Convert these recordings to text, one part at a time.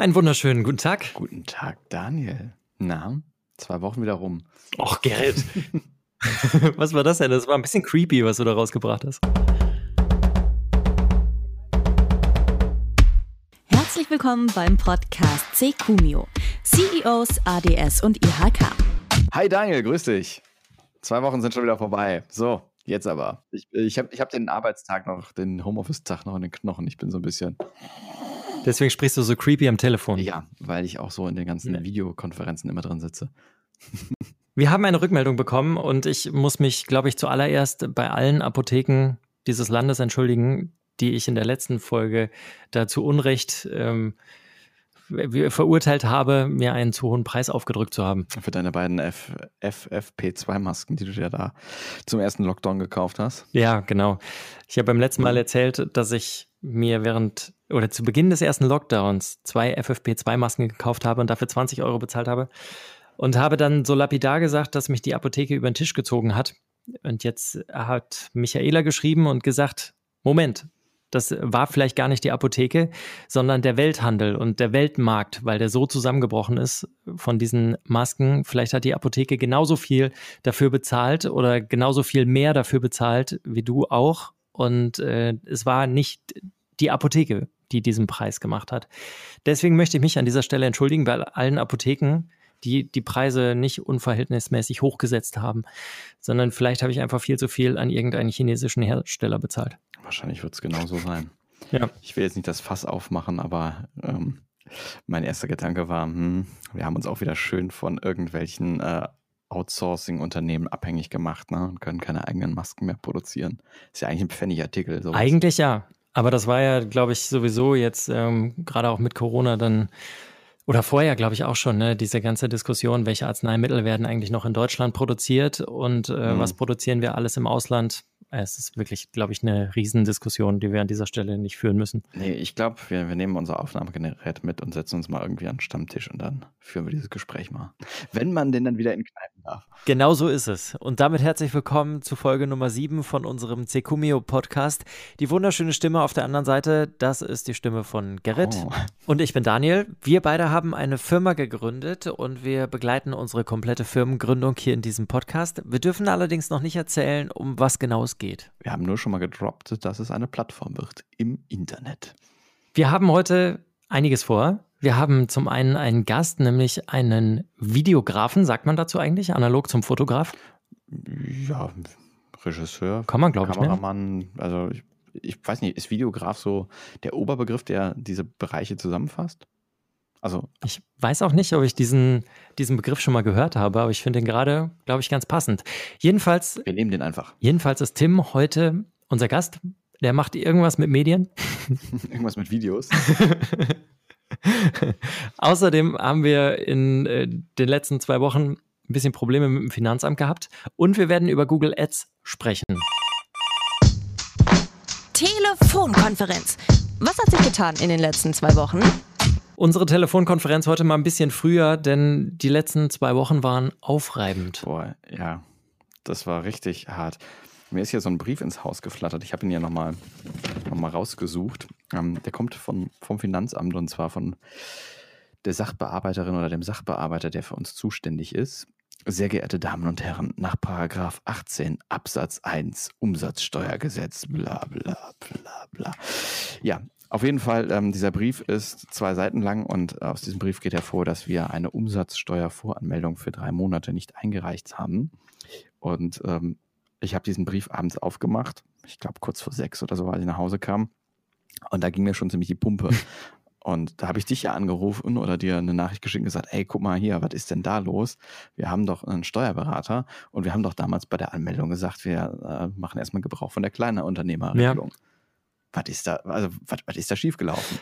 Einen wunderschönen guten Tag. Guten Tag, Daniel. Na, zwei Wochen wieder rum. Och, Gerrit. was war das denn? Das war ein bisschen creepy, was du da rausgebracht hast. Herzlich willkommen beim Podcast CQMio, CEOs, ADS und IHK. Hi Daniel, grüß dich. Zwei Wochen sind schon wieder vorbei. So, jetzt aber. Ich, ich habe ich hab den Arbeitstag noch, den Homeoffice-Tag noch in den Knochen. Ich bin so ein bisschen. Deswegen sprichst du so creepy am Telefon. Ja, weil ich auch so in den ganzen ja. Videokonferenzen immer drin sitze. Wir haben eine Rückmeldung bekommen und ich muss mich, glaube ich, zuallererst bei allen Apotheken dieses Landes entschuldigen, die ich in der letzten Folge da zu Unrecht ähm, verurteilt habe, mir einen zu hohen Preis aufgedrückt zu haben. Für deine beiden FFP2-Masken, die du dir da zum ersten Lockdown gekauft hast. Ja, genau. Ich habe beim letzten Mal erzählt, dass ich mir während oder zu Beginn des ersten Lockdowns zwei FFP2-Masken gekauft habe und dafür 20 Euro bezahlt habe. Und habe dann so lapidar gesagt, dass mich die Apotheke über den Tisch gezogen hat. Und jetzt hat Michaela geschrieben und gesagt, Moment, das war vielleicht gar nicht die Apotheke, sondern der Welthandel und der Weltmarkt, weil der so zusammengebrochen ist von diesen Masken. Vielleicht hat die Apotheke genauso viel dafür bezahlt oder genauso viel mehr dafür bezahlt wie du auch. Und äh, es war nicht die Apotheke, die diesen Preis gemacht hat. Deswegen möchte ich mich an dieser Stelle entschuldigen bei allen Apotheken, die die Preise nicht unverhältnismäßig hochgesetzt haben, sondern vielleicht habe ich einfach viel zu viel an irgendeinen chinesischen Hersteller bezahlt. Wahrscheinlich wird es genauso sein. Ja. Ich will jetzt nicht das Fass aufmachen, aber ähm, mein erster Gedanke war, hm, wir haben uns auch wieder schön von irgendwelchen äh, Outsourcing-Unternehmen abhängig gemacht ne, und können keine eigenen Masken mehr produzieren. Ist ja eigentlich ein Pfennigartikel. Sowas. Eigentlich ja. Aber das war ja, glaube ich, sowieso jetzt ähm, gerade auch mit Corona dann oder vorher, glaube ich, auch schon, ne, diese ganze Diskussion, welche Arzneimittel werden eigentlich noch in Deutschland produziert und äh, mhm. was produzieren wir alles im Ausland? Es ist wirklich, glaube ich, eine Riesendiskussion, die wir an dieser Stelle nicht führen müssen. Nee, ich glaube, wir, wir nehmen unser Aufnahmegerät mit und setzen uns mal irgendwie an den Stammtisch und dann führen wir dieses Gespräch mal. Wenn man denn dann wieder in Kneipen darf. Genau so ist es. Und damit herzlich willkommen zu Folge Nummer 7 von unserem Cecumio Podcast. Die wunderschöne Stimme auf der anderen Seite, das ist die Stimme von Gerrit. Oh. Und ich bin Daniel. Wir beide haben eine Firma gegründet und wir begleiten unsere komplette Firmengründung hier in diesem Podcast. Wir dürfen allerdings noch nicht erzählen, um was genau es geht. Wir haben nur schon mal gedroppt, dass es eine Plattform wird im Internet. Wir haben heute einiges vor. Wir haben zum einen einen Gast, nämlich einen Videografen, sagt man dazu eigentlich, analog zum Fotograf? Ja, Regisseur. Kann man, glaube ich. Kameramann, also ich, ich weiß nicht, ist Videograf so der Oberbegriff, der diese Bereiche zusammenfasst? Also ich weiß auch nicht, ob ich diesen, diesen Begriff schon mal gehört habe, aber ich finde den gerade, glaube ich, ganz passend. Jedenfalls. Wir nehmen den einfach. Jedenfalls ist Tim heute unser Gast. Der macht irgendwas mit Medien. irgendwas mit Videos. Außerdem haben wir in äh, den letzten zwei Wochen ein bisschen Probleme mit dem Finanzamt gehabt und wir werden über Google Ads sprechen. Telefonkonferenz. Was hat sich getan in den letzten zwei Wochen? Unsere Telefonkonferenz heute mal ein bisschen früher, denn die letzten zwei Wochen waren aufreibend. Boah, ja, das war richtig hart. Mir ist hier so ein Brief ins Haus geflattert. Ich habe ihn ja nochmal noch mal rausgesucht. Ähm, der kommt von, vom Finanzamt und zwar von der Sachbearbeiterin oder dem Sachbearbeiter, der für uns zuständig ist. Sehr geehrte Damen und Herren, nach Paragraph 18 Absatz 1 Umsatzsteuergesetz, bla bla bla bla. Ja, auf jeden Fall, ähm, dieser Brief ist zwei Seiten lang und aus diesem Brief geht hervor, dass wir eine Umsatzsteuervoranmeldung für drei Monate nicht eingereicht haben. Und ähm, ich habe diesen Brief abends aufgemacht, ich glaube kurz vor sechs oder so, als ich nach Hause kam. Und da ging mir schon ziemlich die Pumpe. Und da habe ich dich ja angerufen oder dir eine Nachricht geschickt und gesagt, ey, guck mal hier, was ist denn da los? Wir haben doch einen Steuerberater und wir haben doch damals bei der Anmeldung gesagt, wir äh, machen erstmal Gebrauch von der kleinen Unternehmerregelung. Ja was ist da, also was, was ist da schiefgelaufen?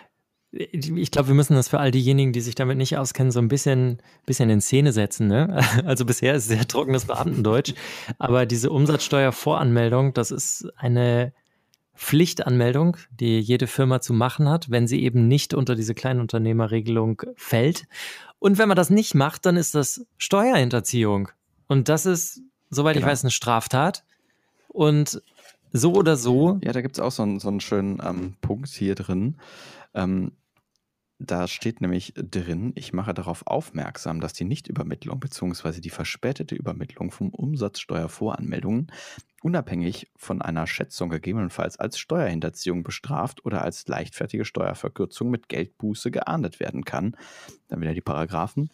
Ich glaube, wir müssen das für all diejenigen, die sich damit nicht auskennen, so ein bisschen, bisschen in Szene setzen. Ne? Also bisher ist es sehr trockenes Beamtendeutsch, aber diese Umsatzsteuervoranmeldung, das ist eine Pflichtanmeldung, die jede Firma zu machen hat, wenn sie eben nicht unter diese Kleinunternehmerregelung fällt. Und wenn man das nicht macht, dann ist das Steuerhinterziehung. Und das ist, soweit genau. ich weiß, eine Straftat. Und so oder so. Ja, da gibt es auch so einen, so einen schönen ähm, Punkt hier drin. Ähm, Da steht nämlich drin, ich mache darauf aufmerksam, dass die Nichtübermittlung bzw. die verspätete Übermittlung von Umsatzsteuervoranmeldungen unabhängig von einer Schätzung gegebenenfalls als Steuerhinterziehung bestraft oder als leichtfertige Steuerverkürzung mit Geldbuße geahndet werden kann. Dann wieder die Paragraphen.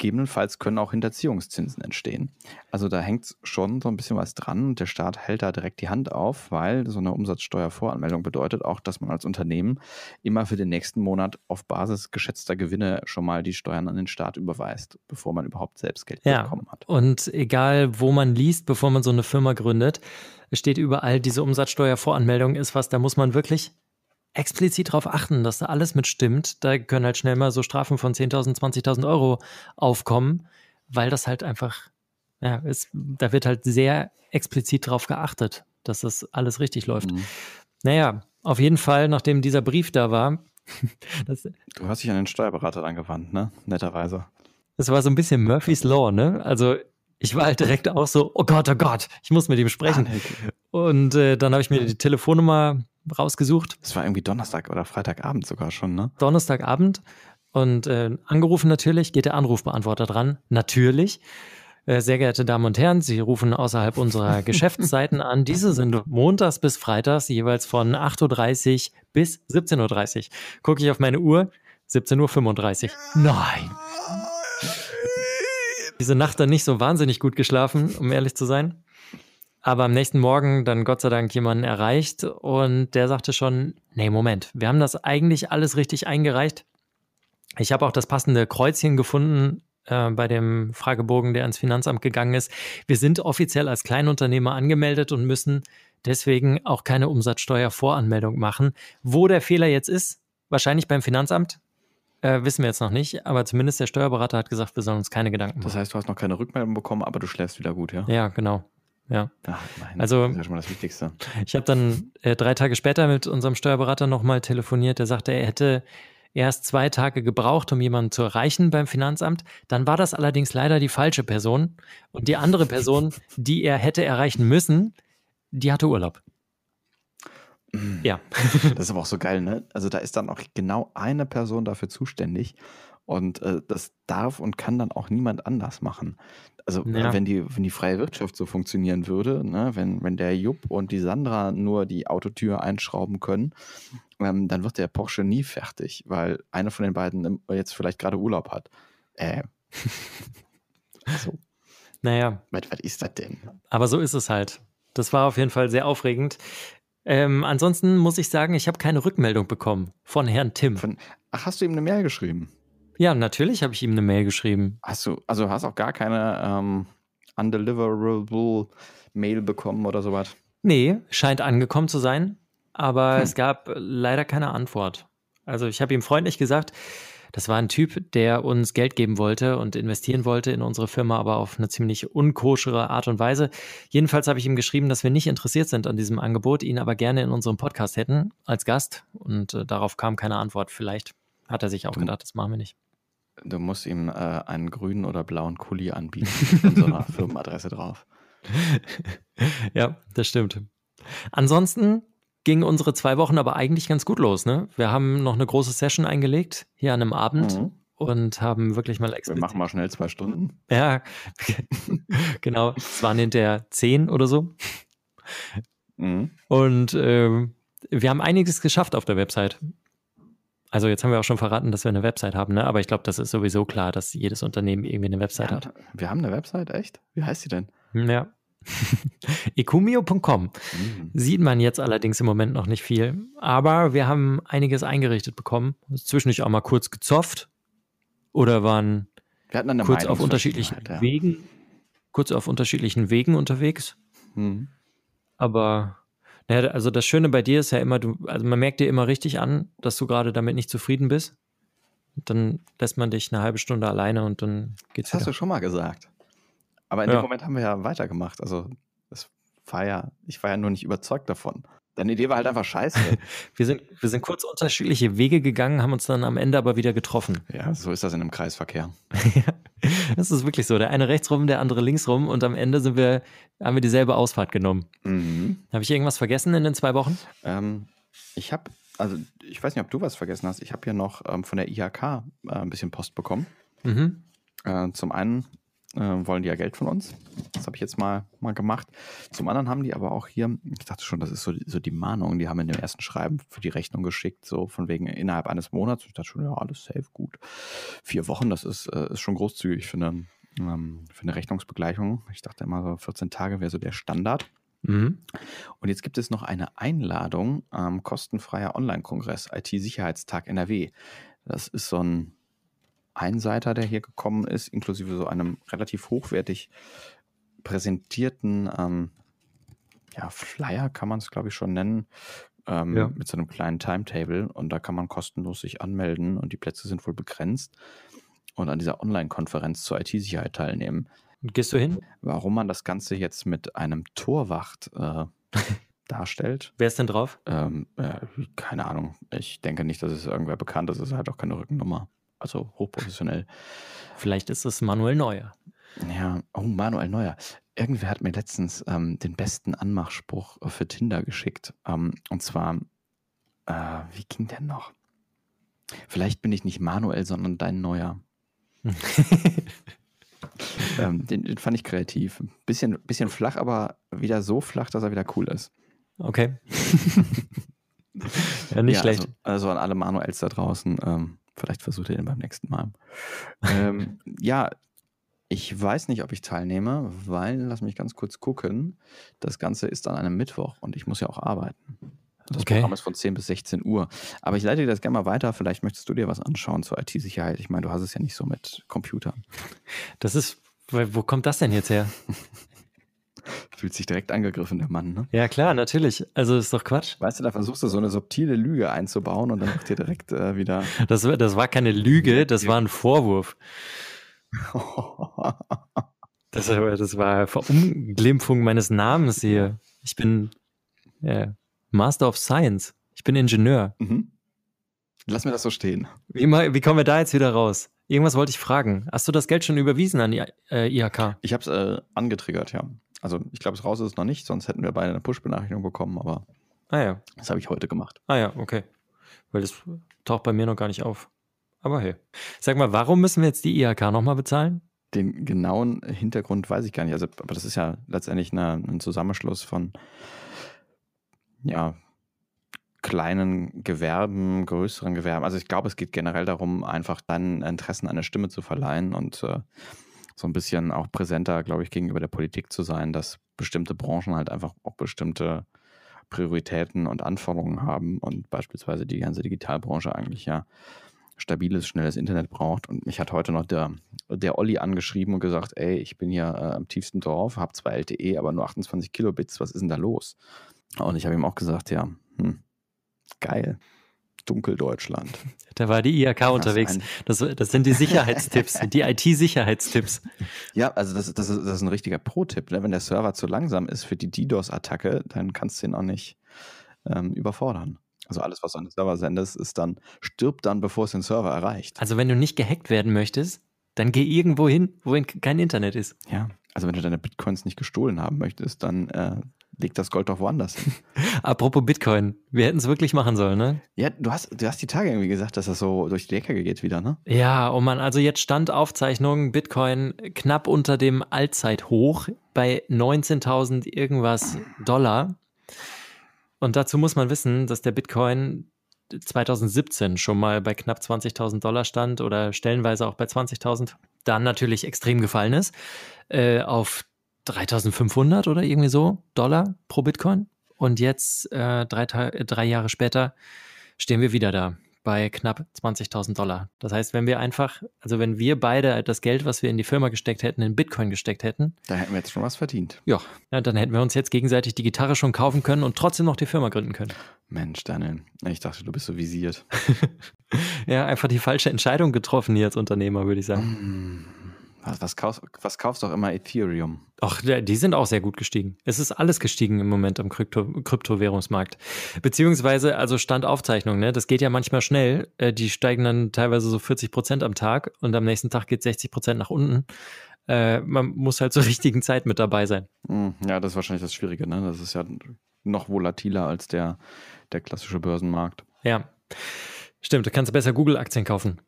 Gegebenenfalls können auch Hinterziehungszinsen entstehen. Also da hängt schon so ein bisschen was dran und der Staat hält da direkt die Hand auf, weil so eine Umsatzsteuervoranmeldung bedeutet auch, dass man als Unternehmen immer für den nächsten Monat auf Basis geschätzter Gewinne schon mal die Steuern an den Staat überweist, bevor man überhaupt selbst Geld ja. bekommen hat. Und egal, wo man liest, bevor man so eine Firma gründet, steht überall, diese Umsatzsteuervoranmeldung ist was, da muss man wirklich explizit darauf achten, dass da alles mitstimmt. Da können halt schnell mal so Strafen von 10.000, 20.000 Euro aufkommen, weil das halt einfach, ja, ist, da wird halt sehr explizit darauf geachtet, dass das alles richtig läuft. Mhm. Naja, auf jeden Fall, nachdem dieser Brief da war. du hast dich an den Steuerberater angewandt, ne? Netterweise. Das war so ein bisschen Murphy's Law, ne? Also ich war halt direkt auch so, oh Gott, oh Gott, ich muss mit ihm sprechen. Und äh, dann habe ich mir die Telefonnummer rausgesucht. Das war irgendwie Donnerstag oder Freitagabend sogar schon, ne? Donnerstagabend. Und äh, angerufen natürlich, geht der Anrufbeantworter dran. Natürlich. Äh, sehr geehrte Damen und Herren, Sie rufen außerhalb unserer Geschäftszeiten an. Diese sind montags bis freitags jeweils von 8.30 Uhr bis 17.30 Uhr. Gucke ich auf meine Uhr, 17.35 Uhr. Nein! Diese Nacht dann nicht so wahnsinnig gut geschlafen, um ehrlich zu sein aber am nächsten Morgen dann Gott sei Dank jemanden erreicht und der sagte schon, nee, Moment, wir haben das eigentlich alles richtig eingereicht. Ich habe auch das passende Kreuzchen gefunden äh, bei dem Fragebogen, der ans Finanzamt gegangen ist. Wir sind offiziell als Kleinunternehmer angemeldet und müssen deswegen auch keine Umsatzsteuervoranmeldung machen. Wo der Fehler jetzt ist, wahrscheinlich beim Finanzamt, äh, wissen wir jetzt noch nicht, aber zumindest der Steuerberater hat gesagt, wir sollen uns keine Gedanken machen. Das heißt, du hast noch keine Rückmeldung bekommen, aber du schläfst wieder gut, ja? Ja, genau. Ja. Ach, nein, also, das ist ja schon mal das Wichtigste. Ich habe dann äh, drei Tage später mit unserem Steuerberater nochmal telefoniert. Der sagte, er hätte erst zwei Tage gebraucht, um jemanden zu erreichen beim Finanzamt. Dann war das allerdings leider die falsche Person. Und die andere Person, die er hätte erreichen müssen, die hatte Urlaub. Ja. Das ist aber auch so geil, ne? Also da ist dann auch genau eine Person dafür zuständig. Und äh, das darf und kann dann auch niemand anders machen. Also ja. wenn, die, wenn die freie Wirtschaft so funktionieren würde, ne, wenn, wenn der Jupp und die Sandra nur die Autotür einschrauben können, ähm, dann wird der Porsche nie fertig, weil einer von den beiden jetzt vielleicht gerade Urlaub hat. Äh. so. Naja. Was, was ist das denn? Aber so ist es halt. Das war auf jeden Fall sehr aufregend. Ähm, ansonsten muss ich sagen, ich habe keine Rückmeldung bekommen von Herrn Tim. Von, ach, hast du ihm eine Mail geschrieben? Ja, natürlich habe ich ihm eine Mail geschrieben. Hast du, also hast auch gar keine ähm, undeliverable Mail bekommen oder sowas? Nee, scheint angekommen zu sein, aber hm. es gab leider keine Antwort. Also ich habe ihm freundlich gesagt, das war ein Typ, der uns Geld geben wollte und investieren wollte in unsere Firma, aber auf eine ziemlich unkoschere Art und Weise. Jedenfalls habe ich ihm geschrieben, dass wir nicht interessiert sind an diesem Angebot, ihn aber gerne in unserem Podcast hätten als Gast. Und äh, darauf kam keine Antwort. Vielleicht hat er sich auch gedacht, das machen wir nicht. Du musst ihm äh, einen grünen oder blauen Kuli anbieten mit so einer Firmenadresse drauf. ja, das stimmt. Ansonsten gingen unsere zwei Wochen aber eigentlich ganz gut los. Ne? Wir haben noch eine große Session eingelegt, hier an einem Abend. Mhm. Und haben wirklich mal explizit. Wir machen mal schnell zwei Stunden. Ja, genau. Es waren hinterher zehn oder so. Mhm. Und äh, wir haben einiges geschafft auf der Website. Also jetzt haben wir auch schon verraten, dass wir eine Website haben, ne? aber ich glaube, das ist sowieso klar, dass jedes Unternehmen irgendwie eine Website ja, hat. Wir haben eine Website, echt? Wie heißt sie denn? Ja. Ekumio.com. Mhm. Sieht man jetzt allerdings im Moment noch nicht viel, aber wir haben einiges eingerichtet bekommen. Zwischendurch auch mal kurz gezofft oder waren kurz auf unterschiedlichen ja. Wegen, kurz auf unterschiedlichen Wegen unterwegs. Mhm. Aber naja, also das Schöne bei dir ist ja immer, du, also man merkt dir immer richtig an, dass du gerade damit nicht zufrieden bist. Dann lässt man dich eine halbe Stunde alleine und dann geht's. Das wieder. hast du schon mal gesagt. Aber in ja. dem Moment haben wir ja weitergemacht. Also das war ja, ich war ja nur nicht überzeugt davon. Deine Idee war halt einfach scheiße. wir, sind, wir sind kurz unterschiedliche Wege gegangen, haben uns dann am Ende aber wieder getroffen. Ja, so ist das in einem Kreisverkehr. das ist wirklich so. Der eine rechts rum, der andere links rum und am Ende sind wir, haben wir dieselbe Ausfahrt genommen. Mhm. Habe ich irgendwas vergessen in den zwei Wochen? Ähm, ich habe also ich weiß nicht, ob du was vergessen hast. Ich habe ja noch ähm, von der IHK äh, ein bisschen Post bekommen. Mhm. Äh, zum einen äh, wollen die ja Geld von uns. Das habe ich jetzt mal, mal gemacht. Zum anderen haben die aber auch hier, ich dachte schon, das ist so, so die Mahnung, die haben in dem ersten Schreiben für die Rechnung geschickt, so von wegen innerhalb eines Monats. Ich dachte schon, ja, alles safe, gut. Vier Wochen, das ist, äh, ist schon großzügig für eine, ähm, für eine Rechnungsbegleichung. Ich dachte immer so 14 Tage wäre so der Standard. Mhm. Und jetzt gibt es noch eine Einladung am kostenfreier Online-Kongress IT-Sicherheitstag NRW. Das ist so ein Einseiter, der hier gekommen ist, inklusive so einem relativ hochwertig präsentierten ähm, ja, Flyer, kann man es glaube ich schon nennen, ähm, Ja. mit so einem kleinen Timetable. Und da kann man kostenlos sich anmelden und die Plätze sind wohl begrenzt und an dieser Online-Konferenz zur IT-Sicherheit teilnehmen. Und gehst du hin? Warum man das Ganze jetzt mit einem Torwacht äh, darstellt, Wer ist denn drauf? ähm, äh, keine Ahnung. Ich denke nicht, dass es irgendwer bekannt ist. Es ist halt auch keine Rückennummer. Also hochprofessionell. Vielleicht ist es Manuel Neuer. Ja, oh, Manuel Neuer. Irgendwer hat mir letztens ähm, den besten Anmachspruch für Tinder geschickt. Ähm, und zwar, äh, wie ging der noch? Vielleicht bin ich nicht Manuel, sondern dein Neuer. ähm, den, den fand ich kreativ. Bisschen, bisschen flach, aber wieder so flach, dass er wieder cool ist. Okay. ja, nicht ja, schlecht. Also, also an alle Manuels da draußen, ähm, vielleicht versucht ihr den beim nächsten Mal. ähm, ja, ich weiß nicht, ob ich teilnehme, weil, lass mich ganz kurz gucken, das Ganze ist an einem Mittwoch und ich muss ja auch arbeiten. Das Okay. Programm ist von 10 bis 16 Uhr. Aber ich leite dir das gerne mal weiter. Vielleicht möchtest du dir was anschauen zur IT-Sicherheit. Ich meine, du hast es ja nicht so mit Computern. Das ist, wo wo kommt das denn jetzt her? Fühlt sich direkt angegriffen, der Mann, ne? Ja, klar, natürlich. Also ist doch Quatsch. Weißt du, da versuchst du so eine subtile Lüge einzubauen und dann wird dir direkt äh, wieder. Das, war- das war keine Lüge, das war ein Vorwurf. Das, war- das war Verunglimpfung meines Namens hier. Ich bin äh, Master of Science. Ich bin Ingenieur. mhm. Lass mir das so stehen. Wie, wie kommen wir da jetzt wieder raus? Irgendwas wollte ich fragen. Hast du das Geld schon überwiesen an die äh, IHK? Ich habe es äh, angetriggert, ja. Also ich glaube, es raus ist es noch nicht, sonst hätten wir beide eine Push-Benachrichtigung bekommen, aber Ah ja. das habe ich heute gemacht. Ah ja, okay. Weil das taucht bei mir noch gar nicht auf. Aber hey. Sag mal, warum müssen wir jetzt die IHK nochmal bezahlen? Den genauen Hintergrund weiß ich gar nicht. Also, aber das ist ja letztendlich eine, ein Zusammenschluss von ja, kleinen Gewerben, größeren Gewerben. Also ich glaube, es geht generell darum, einfach deinen Interessen eine Stimme zu verleihen und äh, so ein bisschen auch präsenter, glaube ich, gegenüber der Politik zu sein, dass bestimmte Branchen halt einfach auch bestimmte Prioritäten und Anforderungen haben und beispielsweise die ganze Digitalbranche eigentlich ja stabiles, schnelles Internet braucht. Und mich hat heute noch der, der Olli angeschrieben und gesagt, ey, ich bin hier äh, am tiefsten Dorf, habe zwar LTE, aber nur 28 Kilobits, was ist denn da los? Und ich habe ihm auch gesagt, ja, hm, geil, Dunkeldeutschland. Da war die IHK Was unterwegs. Das, das sind die Sicherheitstipps, die IT-Sicherheitstipps. Ja, also das, das, ist, das ist ein richtiger Pro-Tipp. Ne? Wenn der Server zu langsam ist für die DDoS-Attacke, dann kannst du ihn auch nicht ähm, überfordern. Also alles, was du an den Server sendest, ist dann, stirbt dann, bevor es den Server erreicht. Also wenn du nicht gehackt werden möchtest, dann geh irgendwo hin, wo in- kein Internet ist. Ja, also wenn du deine Bitcoins nicht gestohlen haben möchtest, dann äh, leg das Gold doch woanders hin. Apropos Bitcoin, wir hätten es wirklich machen sollen, ne? Ja, du hast, du hast die Tage irgendwie gesagt, dass das so durch die Decke geht wieder, ne? Ja, oh Mann, also jetzt stand Aufzeichnung Bitcoin knapp unter dem Allzeithoch bei 19.000 irgendwas Dollar. Und dazu muss man wissen, dass der Bitcoin 2017 schon mal bei knapp 20.000 Dollar stand oder stellenweise auch bei 20.000, dann natürlich extrem gefallen ist äh, auf 3.500 oder irgendwie so Dollar pro Bitcoin. Und jetzt, äh, drei, äh, drei Jahre später, stehen wir wieder da bei knapp 20.000 Dollar. Das heißt, wenn wir einfach, also wenn wir beide das Geld, was wir in die Firma gesteckt hätten, in Bitcoin gesteckt hätten, Da hätten wir jetzt schon was verdient. ja, dann hätten wir uns jetzt gegenseitig die Gitarre schon kaufen können und trotzdem noch die Firma gründen können. Mensch, Daniel, ich dachte, du bist so visiert. Ja, einfach die falsche Entscheidung getroffen hier als Unternehmer, würde ich sagen. Hm, Was, was, kaufst, was kaufst du auch immer Ethereum? Ach, die sind auch sehr gut gestiegen. Es ist alles gestiegen im Moment am Krypto Kryptowährungsmarkt. Beziehungsweise, also Standaufzeichnung, ne? Das geht ja manchmal schnell. Äh, die steigen dann teilweise so 40 Prozent am Tag und am nächsten Tag geht 60 Prozent nach unten. Äh, man muss halt zur richtigen Zeit mit dabei sein. Hm, Ja, das ist wahrscheinlich das Schwierige, ne? Das ist ja noch volatiler als der, der klassische Börsenmarkt. Ja. Stimmt, du kannst besser Google-Aktien kaufen.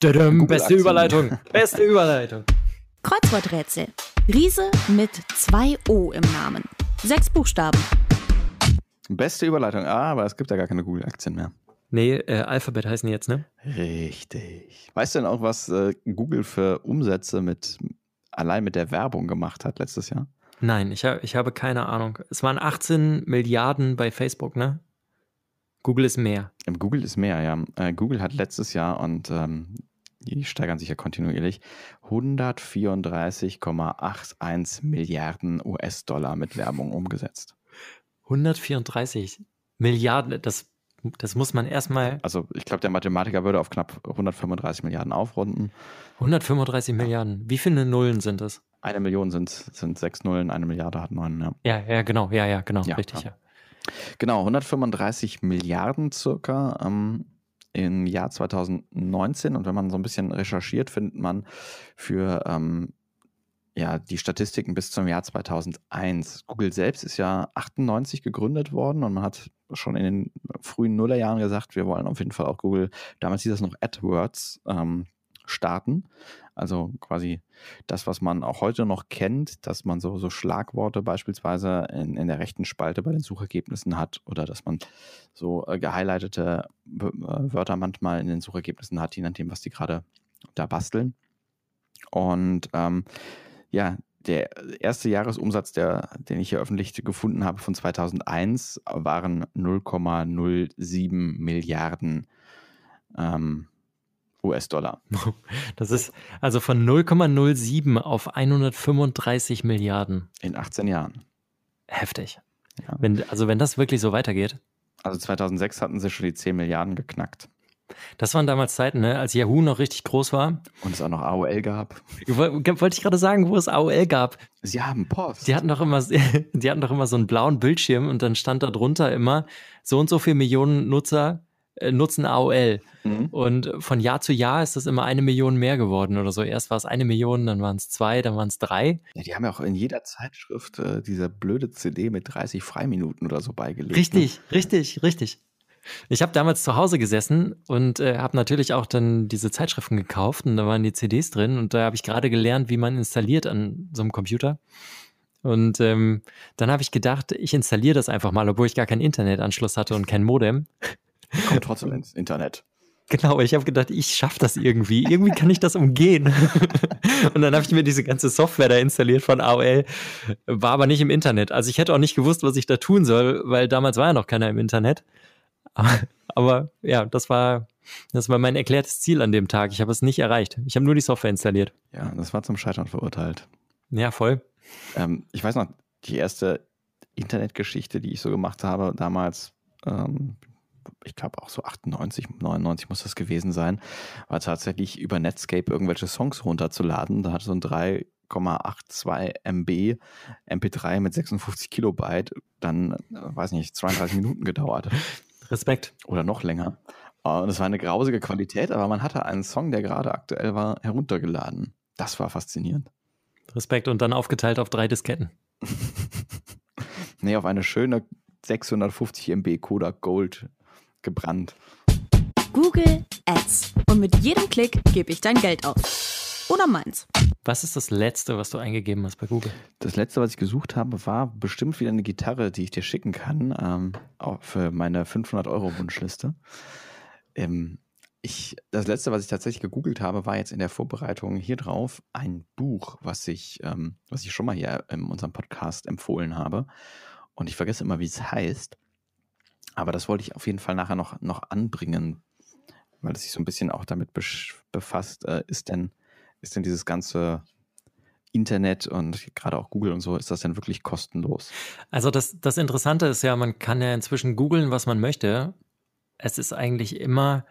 Google beste Überleitung. Beste Überleitung. Kreuzworträtsel. Riese mit zwei O im Namen. Sechs Buchstaben. Beste Überleitung. Ah, aber es gibt ja gar keine Google-Aktien mehr. Nee, äh, Alphabet heißen die jetzt, ne? Richtig. Weißt du denn auch, was äh, Google für Umsätze mit allein mit der Werbung gemacht hat letztes Jahr? Nein, ich, hab, ich habe keine Ahnung. Es waren 18 Milliarden bei Facebook, ne? Google ist mehr. Google ist mehr, ja. Äh, Google hat letztes Jahr und ähm, die steigern sich ja kontinuierlich, 134,81 Milliarden US-Dollar mit Werbung umgesetzt. 134 Milliarden, das, das muss man erstmal. Also ich glaube, der Mathematiker würde auf knapp 135 Milliarden aufrunden. 135 Milliarden. Wie viele Nullen sind es? Eine Million sind, sind sechs Nullen, eine Milliarde hat neun, ja. Ja, ja, genau, ja, ja, genau, ja, richtig, ja. Genau, 135 Milliarden circa. Ähm, im Jahr 2019. Und wenn man so ein bisschen recherchiert, findet man für ähm, ja, die Statistiken bis zum Jahr 2001. Google selbst ist ja 98 gegründet worden und man hat schon in den frühen Nullerjahren gesagt, wir wollen auf jeden Fall auch Google, damals hieß das noch AdWords, ähm, starten. Also quasi das, was man auch heute noch kennt, dass man so, so Schlagworte beispielsweise in, in der rechten Spalte bei den Suchergebnissen hat oder dass man so äh, gehighlightete äh, Wörter manchmal in den Suchergebnissen hat, je nachdem, was die gerade da basteln. Und ähm, ja, der erste Jahresumsatz, der, den ich hier öffentlich gefunden habe von 2001, waren 0,07 Milliarden ähm, US-Dollar. Das ist also von 0,07 auf 135 Milliarden. In 18 Jahren. Heftig. Ja. Wenn, also wenn das wirklich so weitergeht. Also 2006 hatten sie schon die 10 Milliarden geknackt. Das waren damals Zeiten, ne, als Yahoo noch richtig groß war. Und es auch noch AOL gab. Wollte ich gerade sagen, wo es AOL gab. Sie haben Post. Die hatten doch immer, die hatten doch immer so einen blauen Bildschirm und dann stand da drunter immer so und so viele Millionen Nutzer nutzen AOL. Mhm. Und von Jahr zu Jahr ist das immer eine Million mehr geworden oder so. Erst war es eine Million, dann waren es zwei, dann waren es drei. Ja, die haben ja auch in jeder Zeitschrift äh, diese blöde CD mit 30 Freiminuten oder so beigelegt. Richtig, ne? richtig, richtig. Ich habe damals zu Hause gesessen und äh, habe natürlich auch dann diese Zeitschriften gekauft und da waren die CDs drin und da habe ich gerade gelernt, wie man installiert an so einem Computer. Und ähm, dann habe ich gedacht, ich installiere das einfach mal, obwohl ich gar keinen Internetanschluss hatte und kein Modem. Kommt trotzdem ins Internet. Genau, ich habe gedacht, ich schaffe das irgendwie. Irgendwie kann ich das umgehen. und dann habe ich mir diese ganze Software da installiert von AOL, war aber nicht im Internet. Also ich hätte auch nicht gewusst, was ich da tun soll, weil damals war ja noch keiner im Internet. Aber, aber ja, das war, das war mein erklärtes Ziel an dem Tag. Ich habe es nicht erreicht. Ich habe nur die Software installiert. Ja, das war zum Scheitern verurteilt. Ja, voll. Ähm, ich weiß noch, die erste Internetgeschichte, die ich so gemacht habe, damals, ähm, ich glaube auch so 98, 99 muss das gewesen sein, war tatsächlich über Netscape irgendwelche Songs runterzuladen. Da hatte so ein 3,82 MB MP3 mit 56 Kilobyte dann, äh, weiß nicht, 32 Minuten gedauert. Respekt. Oder noch länger. Und es war eine grausige Qualität, aber man hatte einen Song, der gerade aktuell war, heruntergeladen. Das war faszinierend. Respekt und dann aufgeteilt auf drei Disketten. nee, auf eine schöne 650 MB Kodak Gold gebrannt. Google Ads. Und mit jedem Klick gebe ich dein Geld aus. Oder meins. Was ist das Letzte, was du eingegeben hast bei Google? Das Letzte, was ich gesucht habe, war bestimmt wieder eine Gitarre, die ich dir schicken kann, ähm, für meine 500-Euro-Wunschliste. Ähm, ich, das Letzte, was ich tatsächlich gegoogelt habe, war jetzt in der Vorbereitung hier drauf ein Buch, was ich, ähm, was ich schon mal hier in unserem Podcast empfohlen habe. Und ich vergesse immer, wie es heißt. Aber das wollte ich auf jeden Fall nachher noch, noch anbringen, weil es sich so ein bisschen auch damit befasst, äh, ist denn, ist denn dieses ganze Internet und gerade auch Google und so, ist das denn wirklich kostenlos? Also das, das Interessante ist ja, man kann ja inzwischen googeln, was man möchte. Es ist eigentlich immer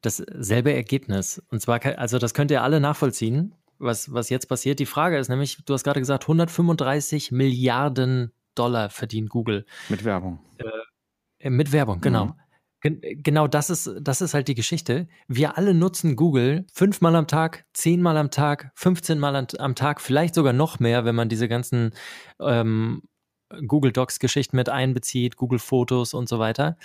dasselbe Ergebnis. Und zwar, also das könnt ihr alle nachvollziehen, was, was jetzt passiert. Die Frage ist nämlich, du hast gerade gesagt, 135 Milliarden Dollar verdient Google. Mit Werbung. Äh, äh, mit Werbung, genau. Mhm. Gen genau das ist, das ist halt die Geschichte. Wir alle nutzen Google fünfmal am Tag, zehnmal am Tag, 15 Mal am Tag, vielleicht sogar noch mehr, wenn man diese ganzen ähm, Google Docs-Geschichten mit einbezieht, Google Fotos und so weiter.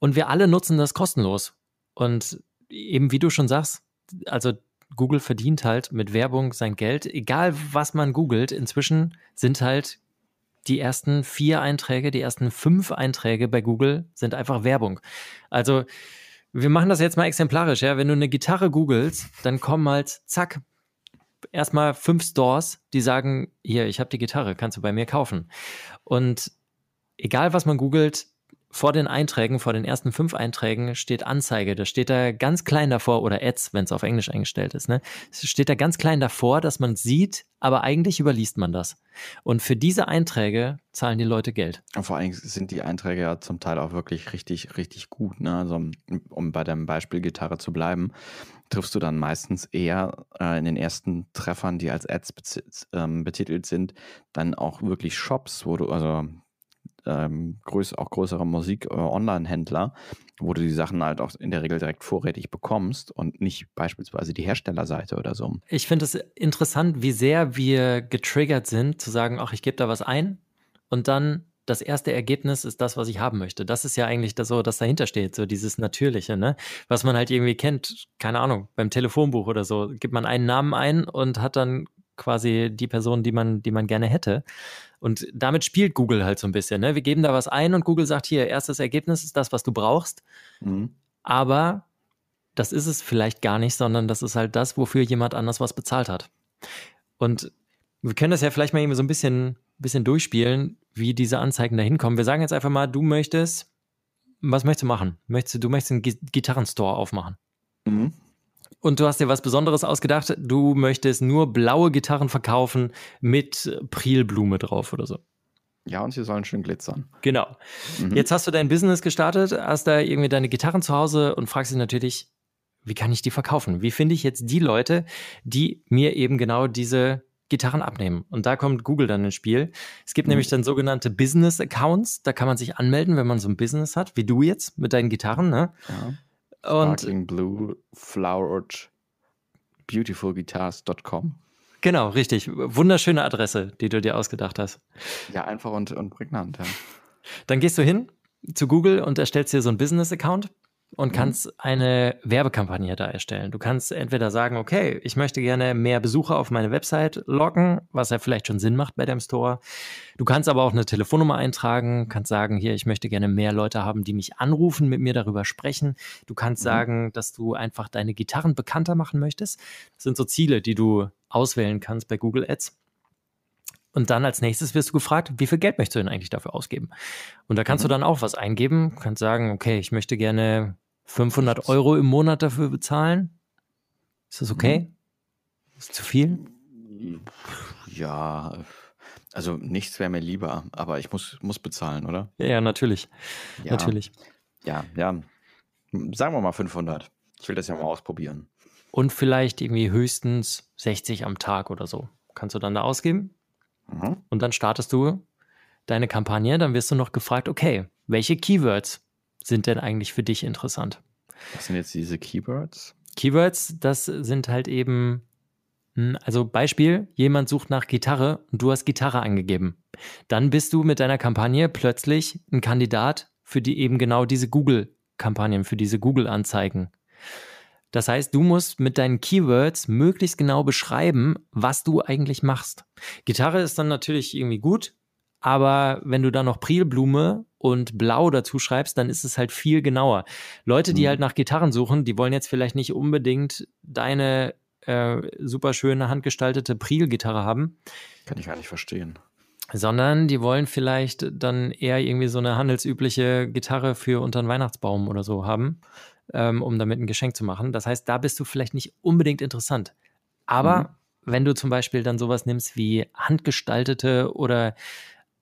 Und wir alle nutzen das kostenlos. Und eben wie du schon sagst, also Google verdient halt mit Werbung sein Geld. Egal was man googelt, inzwischen sind halt die ersten vier Einträge, die ersten fünf Einträge bei Google sind einfach Werbung. Also wir machen das jetzt mal exemplarisch, ja. Wenn du eine Gitarre googelst, dann kommen halt, zack, erstmal fünf Stores, die sagen, hier, ich habe die Gitarre, kannst du bei mir kaufen. Und egal was man googelt, vor den Einträgen, vor den ersten fünf Einträgen steht Anzeige. Da steht da ganz klein davor, oder Ads, wenn es auf Englisch eingestellt ist, ne? Steht da ganz klein davor, dass man sieht, aber eigentlich überliest man das. Und für diese Einträge zahlen die Leute Geld. Und vor allem sind die Einträge ja zum Teil auch wirklich richtig, richtig gut. Ne? Also, um bei dem Beispiel Gitarre zu bleiben, triffst du dann meistens eher äh, in den ersten Treffern, die als Ads ähm, betitelt sind, dann auch wirklich Shops, wo du, also ähm, größ, auch größere Musik-Online-Händler, äh, wo du die Sachen halt auch in der Regel direkt vorrätig bekommst und nicht beispielsweise die Herstellerseite oder so. Ich finde es interessant, wie sehr wir getriggert sind, zu sagen, ach, ich gebe da was ein und dann das erste Ergebnis ist das, was ich haben möchte. Das ist ja eigentlich das, so, das dahinter steht, so dieses Natürliche, ne? Was man halt irgendwie kennt, keine Ahnung, beim Telefonbuch oder so, gibt man einen Namen ein und hat dann quasi die Person, die man, die man gerne hätte. Und damit spielt Google halt so ein bisschen. Ne? Wir geben da was ein und Google sagt hier, erstes Ergebnis ist das, was du brauchst. Mhm. Aber das ist es vielleicht gar nicht, sondern das ist halt das, wofür jemand anders was bezahlt hat. Und wir können das ja vielleicht mal irgendwie so ein bisschen, bisschen durchspielen, wie diese Anzeigen da hinkommen. Wir sagen jetzt einfach mal, du möchtest, was möchtest du machen? Möchtest du, du möchtest einen Gitarrenstore aufmachen. Mhm. Und du hast dir was Besonderes ausgedacht. Du möchtest nur blaue Gitarren verkaufen mit Prilblume drauf oder so. Ja, und sie sollen schön glitzern. Genau. Mhm. Jetzt hast du dein Business gestartet, hast da irgendwie deine Gitarren zu Hause und fragst dich natürlich, wie kann ich die verkaufen? Wie finde ich jetzt die Leute, die mir eben genau diese Gitarren abnehmen? Und da kommt Google dann ins Spiel. Es gibt mhm. nämlich dann sogenannte Business Accounts. Da kann man sich anmelden, wenn man so ein Business hat, wie du jetzt mit deinen Gitarren. Ne? Ja. Sparkling Blue Flowered beautifulguitars.com. Genau, richtig. Wunderschöne Adresse, die du dir ausgedacht hast. Ja, einfach und, und prägnant. Ja. Dann gehst du hin zu Google und erstellst dir so einen Business-Account und mhm. kannst eine Werbekampagne da erstellen. Du kannst entweder sagen, okay, ich möchte gerne mehr Besucher auf meine Website locken, was ja vielleicht schon Sinn macht bei deinem Store. Du kannst aber auch eine Telefonnummer eintragen, kannst sagen, hier, ich möchte gerne mehr Leute haben, die mich anrufen, mit mir darüber sprechen. Du kannst mhm. sagen, dass du einfach deine Gitarren bekannter machen möchtest. Das sind so Ziele, die du auswählen kannst bei Google Ads. Und dann als nächstes wirst du gefragt, wie viel Geld möchtest du denn eigentlich dafür ausgeben? Und da kannst mhm. du dann auch was eingeben, kannst sagen, okay, ich möchte gerne 500 Euro im Monat dafür bezahlen. Ist das okay? Mhm. Ist das zu viel? Ja, also nichts wäre mir lieber, aber ich muss, muss bezahlen, oder? Ja, ja natürlich. Ja, natürlich. Ja, ja. Sagen wir mal 500. Ich will das ja mal ausprobieren. Und vielleicht irgendwie höchstens 60 am Tag oder so. Kannst du dann da ausgeben? Mhm. Und dann startest du deine Kampagne. Dann wirst du noch gefragt, okay, welche Keywords sind denn eigentlich für dich interessant? Was sind jetzt diese Keywords? Keywords, das sind halt eben, hm, also Beispiel, jemand sucht nach Gitarre und du hast Gitarre angegeben. Dann bist du mit deiner Kampagne plötzlich ein Kandidat für die eben genau diese Google-Kampagnen, für diese Google-Anzeigen. Das heißt, du musst mit deinen Keywords möglichst genau beschreiben, was du eigentlich machst. Gitarre ist dann natürlich irgendwie gut, aber wenn du da noch Prilblume und Blau dazu schreibst, dann ist es halt viel genauer. Leute, die mhm. halt nach Gitarren suchen, die wollen jetzt vielleicht nicht unbedingt deine äh, super schöne handgestaltete Pril-Gitarre haben. Kann ich gar nicht verstehen. Sondern die wollen vielleicht dann eher irgendwie so eine handelsübliche Gitarre für unter den Weihnachtsbaum oder so haben, ähm, um damit ein Geschenk zu machen. Das heißt, da bist du vielleicht nicht unbedingt interessant. Aber mhm. wenn du zum Beispiel dann sowas nimmst wie handgestaltete oder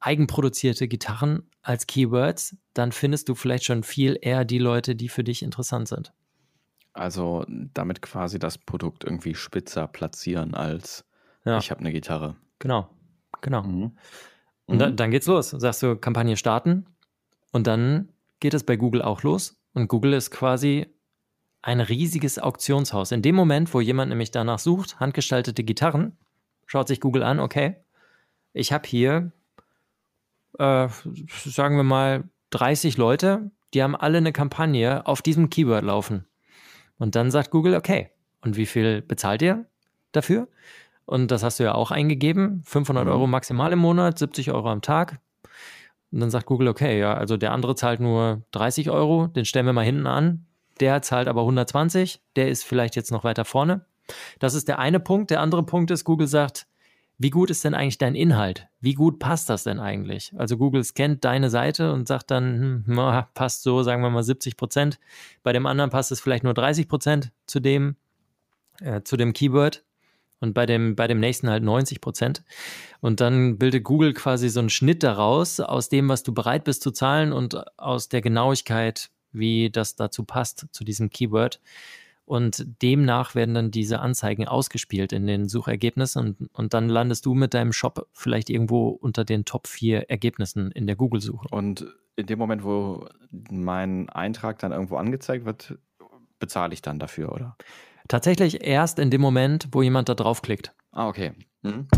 eigenproduzierte Gitarren als Keywords, dann findest du vielleicht schon viel eher die Leute, die für dich interessant sind. Also damit quasi das Produkt irgendwie spitzer platzieren als ja. ich habe eine Gitarre. Genau, genau. Mhm. Und dann, mhm. dann geht's los. Sagst du Kampagne starten und dann geht es bei Google auch los. Und Google ist quasi ein riesiges Auktionshaus. In dem Moment, wo jemand nämlich danach sucht, handgestaltete Gitarren, schaut sich Google an, okay, ich habe hier äh, sagen wir mal, 30 Leute, die haben alle eine Kampagne auf diesem Keyword laufen. Und dann sagt Google, okay, und wie viel bezahlt ihr dafür? Und das hast du ja auch eingegeben, 500 mhm. Euro maximal im Monat, 70 Euro am Tag. Und dann sagt Google, okay, ja, also der andere zahlt nur 30 Euro, den stellen wir mal hinten an. Der zahlt aber 120, der ist vielleicht jetzt noch weiter vorne. Das ist der eine Punkt. Der andere Punkt ist, Google sagt, wie gut ist denn eigentlich dein Inhalt? Wie gut passt das denn eigentlich? Also Google scannt deine Seite und sagt dann, hm, passt so, sagen wir mal 70 Prozent. Bei dem anderen passt es vielleicht nur 30 Prozent zu dem, äh, zu dem Keyword und bei dem, bei dem nächsten halt 90 Prozent. Und dann bildet Google quasi so einen Schnitt daraus, aus dem, was du bereit bist zu zahlen und aus der Genauigkeit, wie das dazu passt, zu diesem Keyword. Und demnach werden dann diese Anzeigen ausgespielt in den Suchergebnissen und, und dann landest du mit deinem Shop vielleicht irgendwo unter den Top 4 Ergebnissen in der Google-Suche. Und in dem Moment, wo mein Eintrag dann irgendwo angezeigt wird, bezahle ich dann dafür, oder? Tatsächlich erst in dem Moment, wo jemand da draufklickt. Ah, okay. Mhm.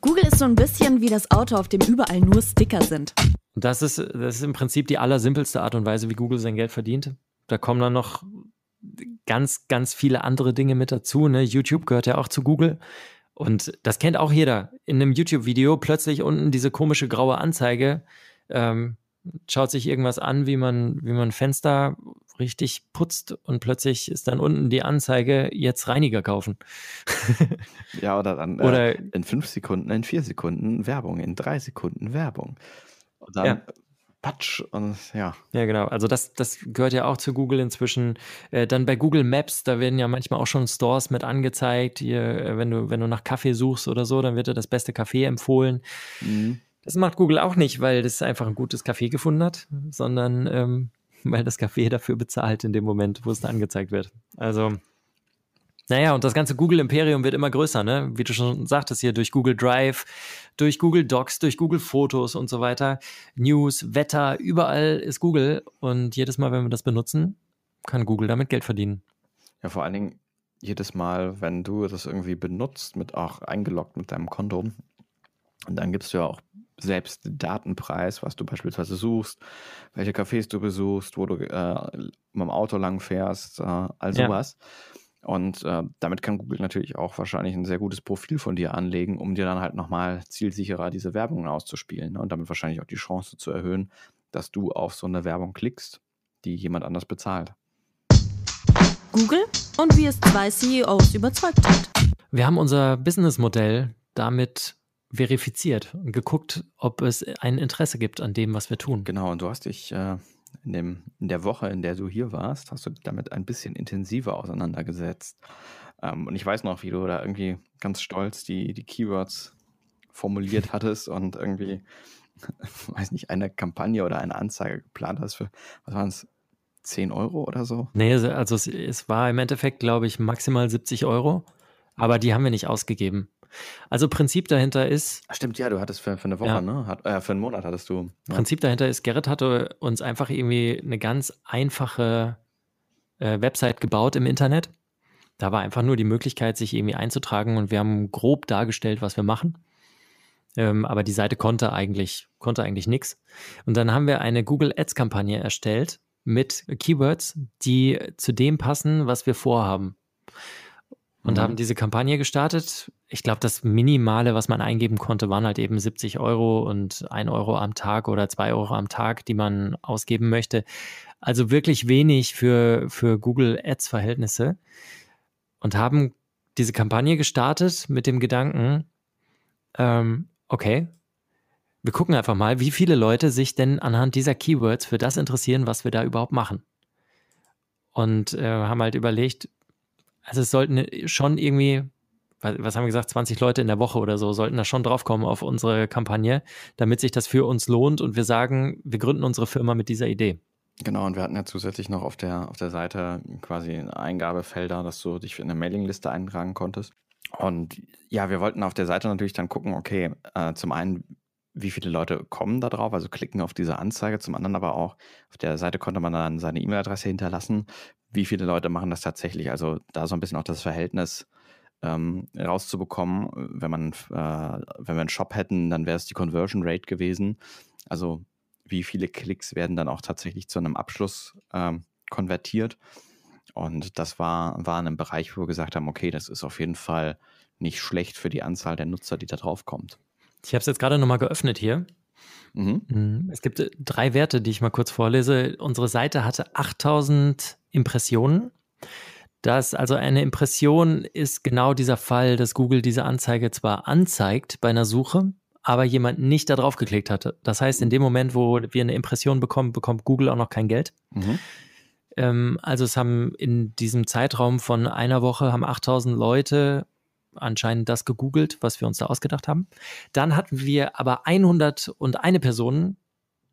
Google ist so ein bisschen wie das Auto, auf dem überall nur Sticker sind. Das ist, das ist im Prinzip die allersimpelste Art und Weise, wie Google sein Geld verdient. Da kommen dann noch ganz, ganz viele andere Dinge mit dazu. Ne? YouTube gehört ja auch zu Google. Und das kennt auch jeder. In einem YouTube-Video plötzlich unten diese komische graue Anzeige. Ähm, schaut sich irgendwas an, wie man, wie man Fenster richtig putzt und plötzlich ist dann unten die Anzeige, jetzt Reiniger kaufen. ja, oder dann äh, oder, äh, in fünf Sekunden, in vier Sekunden Werbung, in drei Sekunden Werbung. Und dann ja. Patsch und ja. Ja, genau. Also das, das gehört ja auch zu Google inzwischen. Äh, dann bei Google Maps, da werden ja manchmal auch schon Stores mit angezeigt. Hier, äh, wenn du, wenn du nach Kaffee suchst oder so, dann wird dir das beste Kaffee empfohlen. Mhm. Das macht Google auch nicht, weil das einfach ein gutes Kaffee gefunden hat, sondern ähm, weil das Kaffee dafür bezahlt in dem Moment, wo es da angezeigt wird. Also naja, und das ganze Google-Imperium wird immer größer, ne? Wie du schon sagtest hier, durch Google Drive, durch Google Docs, durch Google Fotos und so weiter. News, Wetter, überall ist Google. Und jedes Mal, wenn wir das benutzen, kann Google damit Geld verdienen. Ja, vor allen Dingen jedes Mal, wenn du das irgendwie benutzt, mit auch eingeloggt mit deinem Konto, und dann gibst du ja auch selbst den Datenpreis, was du beispielsweise suchst, welche Cafés du besuchst, wo du äh, mit dem Auto lang fährst, äh, all sowas. Ja. Und äh, damit kann Google natürlich auch wahrscheinlich ein sehr gutes Profil von dir anlegen, um dir dann halt nochmal zielsicherer diese Werbungen auszuspielen ne? und damit wahrscheinlich auch die Chance zu erhöhen, dass du auf so eine Werbung klickst, die jemand anders bezahlt. Google und wie es zwei CEOs überzeugt hat. Wir haben unser Businessmodell damit verifiziert und geguckt, ob es ein Interesse gibt an dem, was wir tun. Genau, und du hast dich äh, in, dem, in der Woche, in der du hier warst, hast du dich damit ein bisschen intensiver auseinandergesetzt. Ähm, und ich weiß noch, wie du da irgendwie ganz stolz die, die Keywords formuliert hattest und irgendwie, weiß nicht, eine Kampagne oder eine Anzeige geplant hast für, was waren es, 10 Euro oder so? Nee, also es, es war im Endeffekt, glaube ich, maximal 70 Euro, aber die haben wir nicht ausgegeben. Also Prinzip dahinter ist. Stimmt, ja, du hattest für, für eine Woche, ja. ne? Hat, äh, für einen Monat hattest du. Ja. Prinzip dahinter ist, Gerrit hatte uns einfach irgendwie eine ganz einfache äh, Website gebaut im Internet. Da war einfach nur die Möglichkeit, sich irgendwie einzutragen und wir haben grob dargestellt, was wir machen. Ähm, aber die Seite konnte eigentlich, konnte eigentlich nichts. Und dann haben wir eine Google Ads Kampagne erstellt mit Keywords, die zu dem passen, was wir vorhaben und mhm. haben diese Kampagne gestartet. Ich glaube, das Minimale, was man eingeben konnte, waren halt eben 70 Euro und 1 Euro am Tag oder 2 Euro am Tag, die man ausgeben möchte. Also wirklich wenig für, für Google Ads-Verhältnisse. Und haben diese Kampagne gestartet mit dem Gedanken, ähm, okay, wir gucken einfach mal, wie viele Leute sich denn anhand dieser Keywords für das interessieren, was wir da überhaupt machen. Und äh, haben halt überlegt, also es sollten schon irgendwie, was haben wir gesagt, 20 Leute in der Woche oder so, sollten da schon draufkommen auf unsere Kampagne, damit sich das für uns lohnt und wir sagen, wir gründen unsere Firma mit dieser Idee. Genau, und wir hatten ja zusätzlich noch auf der, auf der Seite quasi Eingabefelder, dass du dich für eine Mailingliste eintragen konntest. Und ja, wir wollten auf der Seite natürlich dann gucken, okay, äh, zum einen, wie viele Leute kommen da drauf, also klicken auf diese Anzeige, zum anderen aber auch, auf der Seite konnte man dann seine E-Mail-Adresse hinterlassen, wie viele Leute machen das tatsächlich. Also da so ein bisschen auch das Verhältnis ähm, rauszubekommen. Wenn man, äh, wenn wir einen Shop hätten, dann wäre es die Conversion Rate gewesen. Also wie viele Klicks werden dann auch tatsächlich zu einem Abschluss ähm, konvertiert. Und das war, war in einem Bereich, wo wir gesagt haben, okay, das ist auf jeden Fall nicht schlecht für die Anzahl der Nutzer, die da drauf kommt. Ich habe es jetzt gerade nochmal geöffnet hier. Mhm. mhm. Es gibt äh, drei Werte, die ich mal kurz vorlese. Unsere Seite hatte 8000 Impressionen. Das also eine Impression ist genau dieser Fall, dass Google diese Anzeige zwar anzeigt bei einer Suche, aber jemand nicht da drauf geklickt hatte. Das heißt, in dem Moment, wo wir eine Impression bekommen, bekommt Google auch noch kein Geld. Mhm. Ähm, also es haben in diesem Zeitraum von einer Woche haben 8000 Leute anscheinend das gegoogelt, was wir uns da ausgedacht haben. Dann hatten wir aber 101 Personen,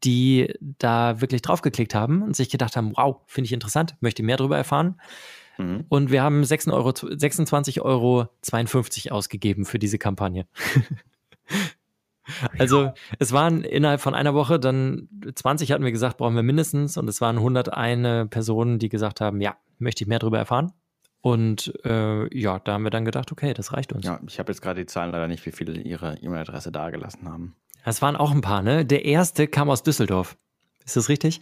die da wirklich draufgeklickt haben und sich gedacht haben, wow, finde ich interessant, möchte mehr darüber erfahren. Mhm. Und wir haben 26,52 Euro, 26 Euro ausgegeben für diese Kampagne. also es waren innerhalb von einer Woche dann 20 hatten wir gesagt, brauchen wir mindestens und es waren 101 Personen, die gesagt haben, ja, möchte ich mehr darüber erfahren. Und äh, ja, da haben wir dann gedacht, okay, das reicht uns. Ja, ich habe jetzt gerade die Zahlen leider nicht, wie viele ihre E-Mail-Adresse dagelassen haben. Das waren auch ein paar, ne? Der erste kam aus Düsseldorf. Ist das richtig?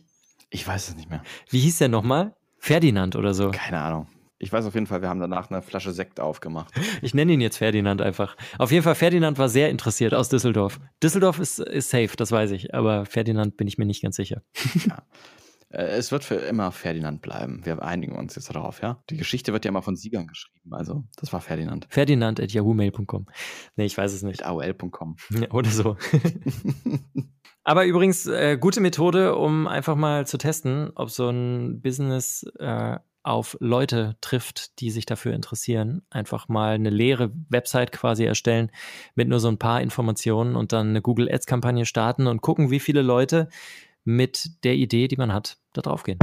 Ich weiß es nicht mehr. Wie hieß der nochmal? Ferdinand oder so? Keine Ahnung. Ich weiß auf jeden Fall, wir haben danach eine Flasche Sekt aufgemacht. Ich nenne ihn jetzt Ferdinand einfach. Auf jeden Fall, Ferdinand war sehr interessiert aus Düsseldorf. Düsseldorf ist, ist safe, das weiß ich, aber Ferdinand bin ich mir nicht ganz sicher. Ja. Äh, es wird für immer Ferdinand bleiben. Wir einigen uns jetzt darauf, ja? Die Geschichte wird ja immer von Siegern geschrieben. Also, das war Ferdinand. Ferdinand at yahoomail.com. Nee, ich weiß es nicht. Aol.com. oder so. Aber übrigens, äh, gute Methode, um einfach mal zu testen, ob so ein Business äh, auf Leute trifft, die sich dafür interessieren. Einfach mal eine leere Website quasi erstellen mit nur so ein paar Informationen und dann eine Google Ads Kampagne starten und gucken, wie viele Leute mit der Idee, die man hat, da drauf gehen.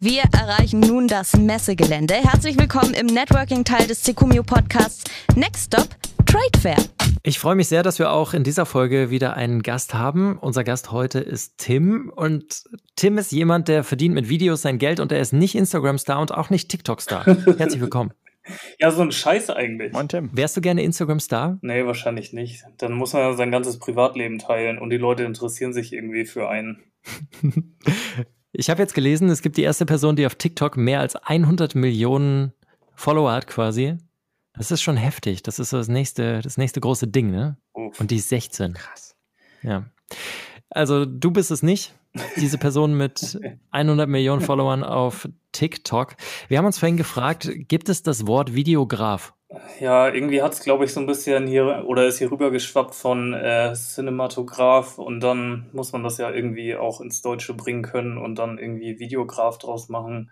Wir erreichen nun das Messegelände. Herzlich willkommen im Networking-Teil des Secumio Podcasts. Next Stop, Trade Fair. Ich freue mich sehr, dass wir auch in dieser Folge wieder einen Gast haben. Unser Gast heute ist Tim und Tim ist jemand, der verdient mit Videos sein Geld und er ist nicht Instagram-Star und auch nicht TikTok-Star. Herzlich willkommen. Ja, so ein Scheiß eigentlich. Moin Tim. Wärst du gerne Instagram-Star? Nee, wahrscheinlich nicht. Dann muss man sein ganzes Privatleben teilen und die Leute interessieren sich irgendwie für einen. Ich habe jetzt gelesen, es gibt die erste Person, die auf TikTok mehr als 100 Millionen Follower hat quasi. Das ist schon heftig. Das ist so das nächste, das nächste große Ding, ne? Uff. Und die ist 16. Krass. Ja. Also du bist es nicht, diese Person mit 100 Millionen Followern auf TikTok. Wir haben uns vorhin gefragt, gibt es das Wort Videograf? Ja, irgendwie hat es, glaube ich, so ein bisschen hier oder ist hier rübergeschwappt von äh, Cinematograph und dann muss man das ja irgendwie auch ins Deutsche bringen können und dann irgendwie Videograf draus machen.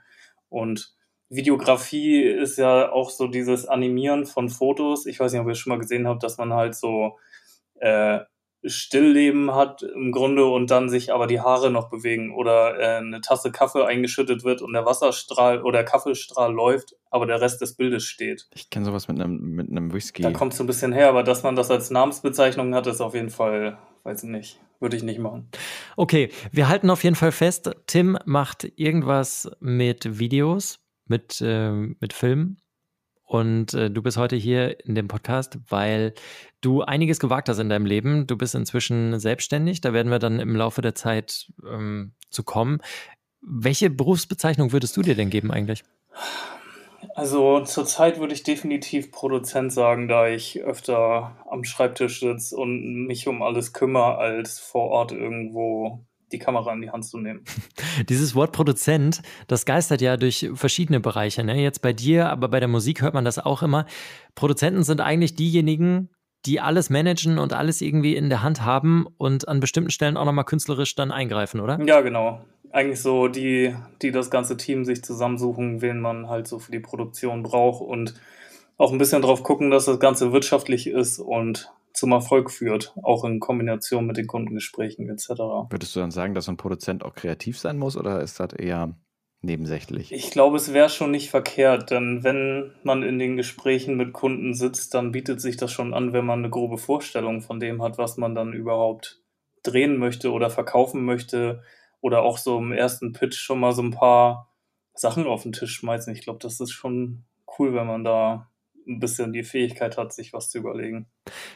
Und Videografie ist ja auch so dieses Animieren von Fotos. Ich weiß nicht, ob ihr schon mal gesehen habt, dass man halt so äh, Stillleben hat im Grunde und dann sich aber die Haare noch bewegen oder äh, eine Tasse Kaffee eingeschüttet wird und der Wasserstrahl oder der Kaffeestrahl läuft, aber der Rest des Bildes steht. Ich kenne sowas mit einem, mit einem Whisky. Da kommt es so ein bisschen her, aber dass man das als Namensbezeichnung hat, ist auf jeden Fall, weiß ich nicht, würde ich nicht machen. Okay, wir halten auf jeden Fall fest, Tim macht irgendwas mit Videos, mit, äh, mit Filmen und äh, du bist heute hier in dem Podcast, weil du einiges gewagt hast in deinem Leben. Du bist inzwischen selbstständig. Da werden wir dann im Laufe der Zeit ähm, zu kommen. Welche Berufsbezeichnung würdest du dir denn geben eigentlich? Also zurzeit würde ich definitiv Produzent sagen, da ich öfter am Schreibtisch sitze und mich um alles kümmere, als vor Ort irgendwo die Kamera in die Hand zu nehmen. Dieses Wort Produzent, das geistert ja durch verschiedene Bereiche. Ne? Jetzt bei dir, aber bei der Musik hört man das auch immer. Produzenten sind eigentlich diejenigen, die alles managen und alles irgendwie in der Hand haben und an bestimmten Stellen auch nochmal künstlerisch dann eingreifen, oder? Ja, genau. Eigentlich so die, die das ganze Team sich zusammensuchen, wen man halt so für die Produktion braucht und auch ein bisschen drauf gucken, dass das Ganze wirtschaftlich ist und zum Erfolg führt, auch in Kombination mit den Kundengesprächen etc. Würdest du dann sagen, dass ein Produzent auch kreativ sein muss oder ist das eher nebensächlich? Ich glaube, es wäre schon nicht verkehrt, denn wenn man in den Gesprächen mit Kunden sitzt, dann bietet sich das schon an, wenn man eine grobe Vorstellung von dem hat, was man dann überhaupt drehen möchte oder verkaufen möchte oder auch so im ersten Pitch schon mal so ein paar Sachen auf den Tisch schmeißen. Ich glaube, das ist schon cool, wenn man da ein bisschen die Fähigkeit hat, sich was zu überlegen.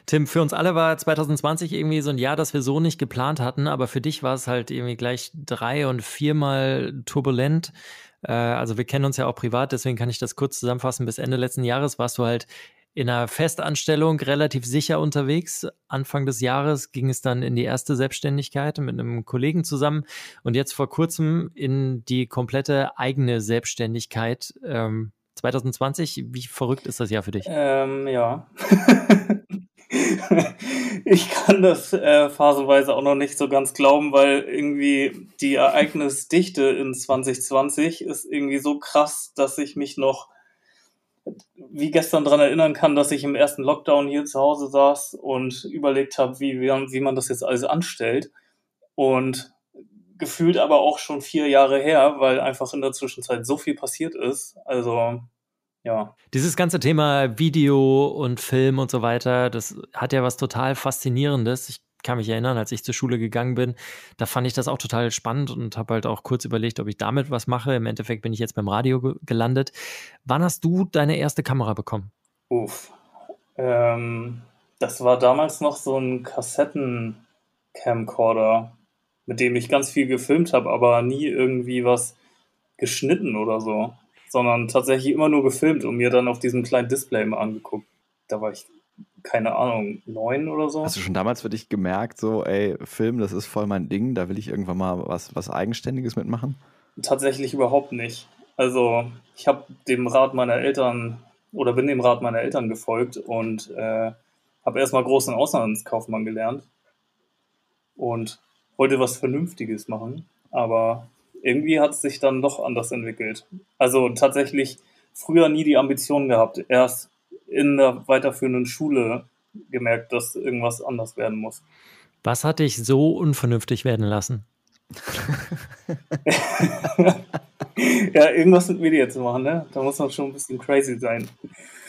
Tim, für uns alle war 2020 irgendwie so ein Jahr, das wir so nicht geplant hatten, aber für dich war es halt irgendwie gleich drei- und viermal turbulent. Äh, also wir kennen uns ja auch privat, deswegen kann ich das kurz zusammenfassen. Bis Ende letzten Jahres warst du halt in einer Festanstellung relativ sicher unterwegs. Anfang des Jahres ging es dann in die erste Selbstständigkeit mit einem Kollegen zusammen und jetzt vor kurzem in die komplette eigene Selbstständigkeit. Ähm, 2020, wie verrückt ist das Jahr für dich? Ähm, ja. ich kann das äh, phasenweise auch noch nicht so ganz glauben, weil irgendwie die Ereignisdichte in 2020 ist irgendwie so krass, dass ich mich noch wie gestern daran erinnern kann, dass ich im ersten Lockdown hier zu Hause saß und überlegt habe, wie, wie man das jetzt alles anstellt. Und gefühlt aber auch schon vier Jahre her, weil einfach in der Zwischenzeit so viel passiert ist. Also ja. Dieses ganze Thema Video und Film und so weiter, das hat ja was total Faszinierendes. Ich kann mich erinnern, als ich zur Schule gegangen bin, da fand ich das auch total spannend und habe halt auch kurz überlegt, ob ich damit was mache. Im Endeffekt bin ich jetzt beim Radio ge gelandet. Wann hast du deine erste Kamera bekommen? Uff. Ähm, das war damals noch so ein Kassetten-Camcorder, mit dem ich ganz viel gefilmt habe, aber nie irgendwie was geschnitten oder so, sondern tatsächlich immer nur gefilmt und mir dann auf diesem kleinen Display mal angeguckt. Da war ich keine Ahnung, neun oder so. Hast du schon damals für dich gemerkt, so, ey, Film, das ist voll mein Ding, da will ich irgendwann mal was, was Eigenständiges mitmachen? Tatsächlich überhaupt nicht. Also, ich habe dem Rat meiner Eltern oder bin dem Rat meiner Eltern gefolgt und äh, habe erstmal großen Auslandskaufmann gelernt und wollte was Vernünftiges machen, aber irgendwie hat es sich dann doch anders entwickelt. Also tatsächlich früher nie die Ambition gehabt, erst in der weiterführenden Schule gemerkt, dass irgendwas anders werden muss. Was hat dich so unvernünftig werden lassen? ja, irgendwas mit Media zu machen, ne? Da muss man schon ein bisschen crazy sein.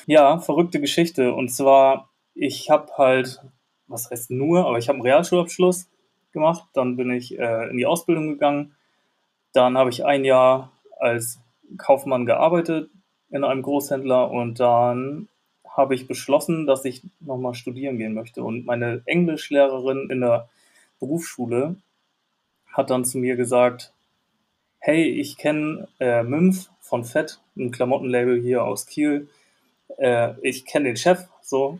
Ja, verrückte Geschichte. Und zwar, ich habe halt, was heißt nur, aber ich habe einen Realschulabschluss gemacht. Dann bin ich äh, in die Ausbildung gegangen. Dann habe ich ein Jahr als Kaufmann gearbeitet in einem Großhändler und dann habe ich beschlossen, dass ich nochmal studieren gehen möchte. Und meine Englischlehrerin in der Berufsschule hat dann zu mir gesagt, hey, ich kenne äh, Mymf von Fett, ein Klamottenlabel hier aus Kiel. Äh, ich kenne den Chef so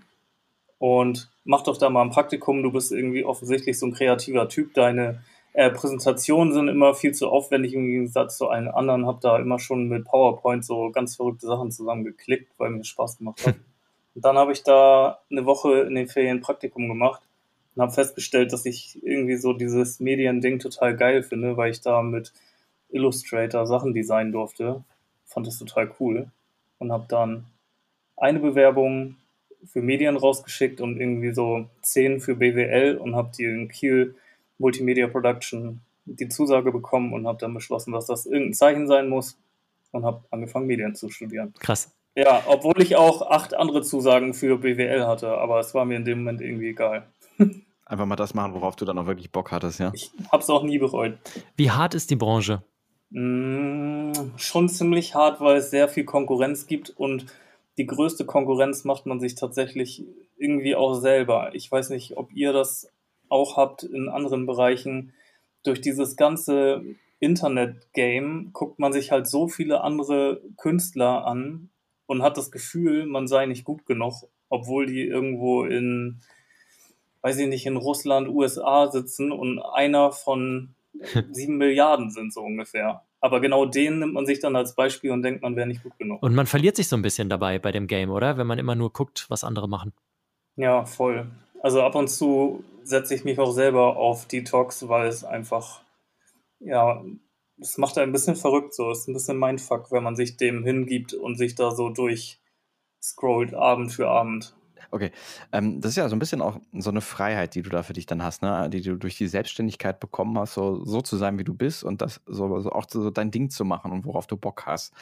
und mach doch da mal ein Praktikum. Du bist irgendwie offensichtlich so ein kreativer Typ. Deine äh, Präsentationen sind immer viel zu aufwendig im Gegensatz zu allen anderen. Hab da immer schon mit PowerPoint so ganz verrückte Sachen zusammengeklickt, weil mir Spaß gemacht hat. Und dann habe ich da eine Woche in den Ferien Praktikum gemacht und habe festgestellt, dass ich irgendwie so dieses Mediending total geil finde, weil ich da mit Illustrator Sachen designen durfte. Fand das total cool und habe dann eine Bewerbung für Medien rausgeschickt und irgendwie so zehn für BWL und habe die in Kiel Multimedia Production die Zusage bekommen und habe dann beschlossen, dass das irgendein Zeichen sein muss und habe angefangen, Medien zu studieren. Krass. Ja, obwohl ich auch acht andere Zusagen für BWL hatte, aber es war mir in dem Moment irgendwie egal. Einfach mal das machen, worauf du dann auch wirklich Bock hattest, ja? Ich hab's auch nie bereut. Wie hart ist die Branche? Mm, schon ziemlich hart, weil es sehr viel Konkurrenz gibt und die größte Konkurrenz macht man sich tatsächlich irgendwie auch selber. Ich weiß nicht, ob ihr das auch habt in anderen Bereichen. Durch dieses ganze Internet-Game guckt man sich halt so viele andere Künstler an und hat das Gefühl, man sei nicht gut genug, obwohl die irgendwo in, weiß ich nicht, in Russland, USA sitzen und einer von sieben Milliarden sind so ungefähr. Aber genau den nimmt man sich dann als Beispiel und denkt, man wäre nicht gut genug. Und man verliert sich so ein bisschen dabei bei dem Game, oder? Wenn man immer nur guckt, was andere machen. Ja, voll. Also ab und zu setze ich mich auch selber auf Detox, weil es einfach, ja, es macht ein bisschen verrückt so. Es ist ein bisschen Mindfuck, wenn man sich dem hingibt und sich da so durchscrollt, Abend für Abend. Okay, ähm, das ist ja so ein bisschen auch so eine Freiheit, die du da für dich dann hast, ne? die du durch die Selbstständigkeit bekommen hast, so, so zu sein, wie du bist und das so, so auch so dein Ding zu machen und worauf du Bock hast.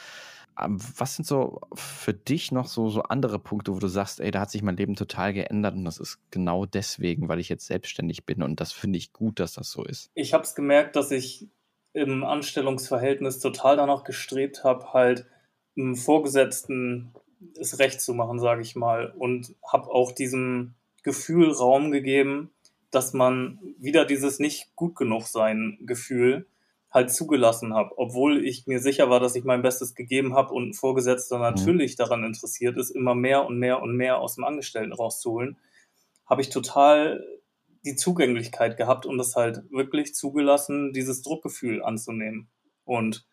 Ähm, was sind so für dich noch so, so andere Punkte, wo du sagst, ey, da hat sich mein Leben total geändert und das ist genau deswegen, weil ich jetzt selbstständig bin und das finde ich gut, dass das so ist? Ich habe es gemerkt, dass ich im Anstellungsverhältnis total danach gestrebt habe, halt einem Vorgesetzten es recht zu machen, sage ich mal. Und habe auch diesem Gefühl Raum gegeben, dass man wieder dieses nicht gut genug sein Gefühl halt zugelassen habe, obwohl ich mir sicher war, dass ich mein Bestes gegeben habe und ein Vorgesetzter mhm. natürlich daran interessiert ist, immer mehr und mehr und mehr aus dem Angestellten rauszuholen, habe ich total die Zugänglichkeit gehabt und das halt wirklich zugelassen, dieses Druckgefühl anzunehmen. Und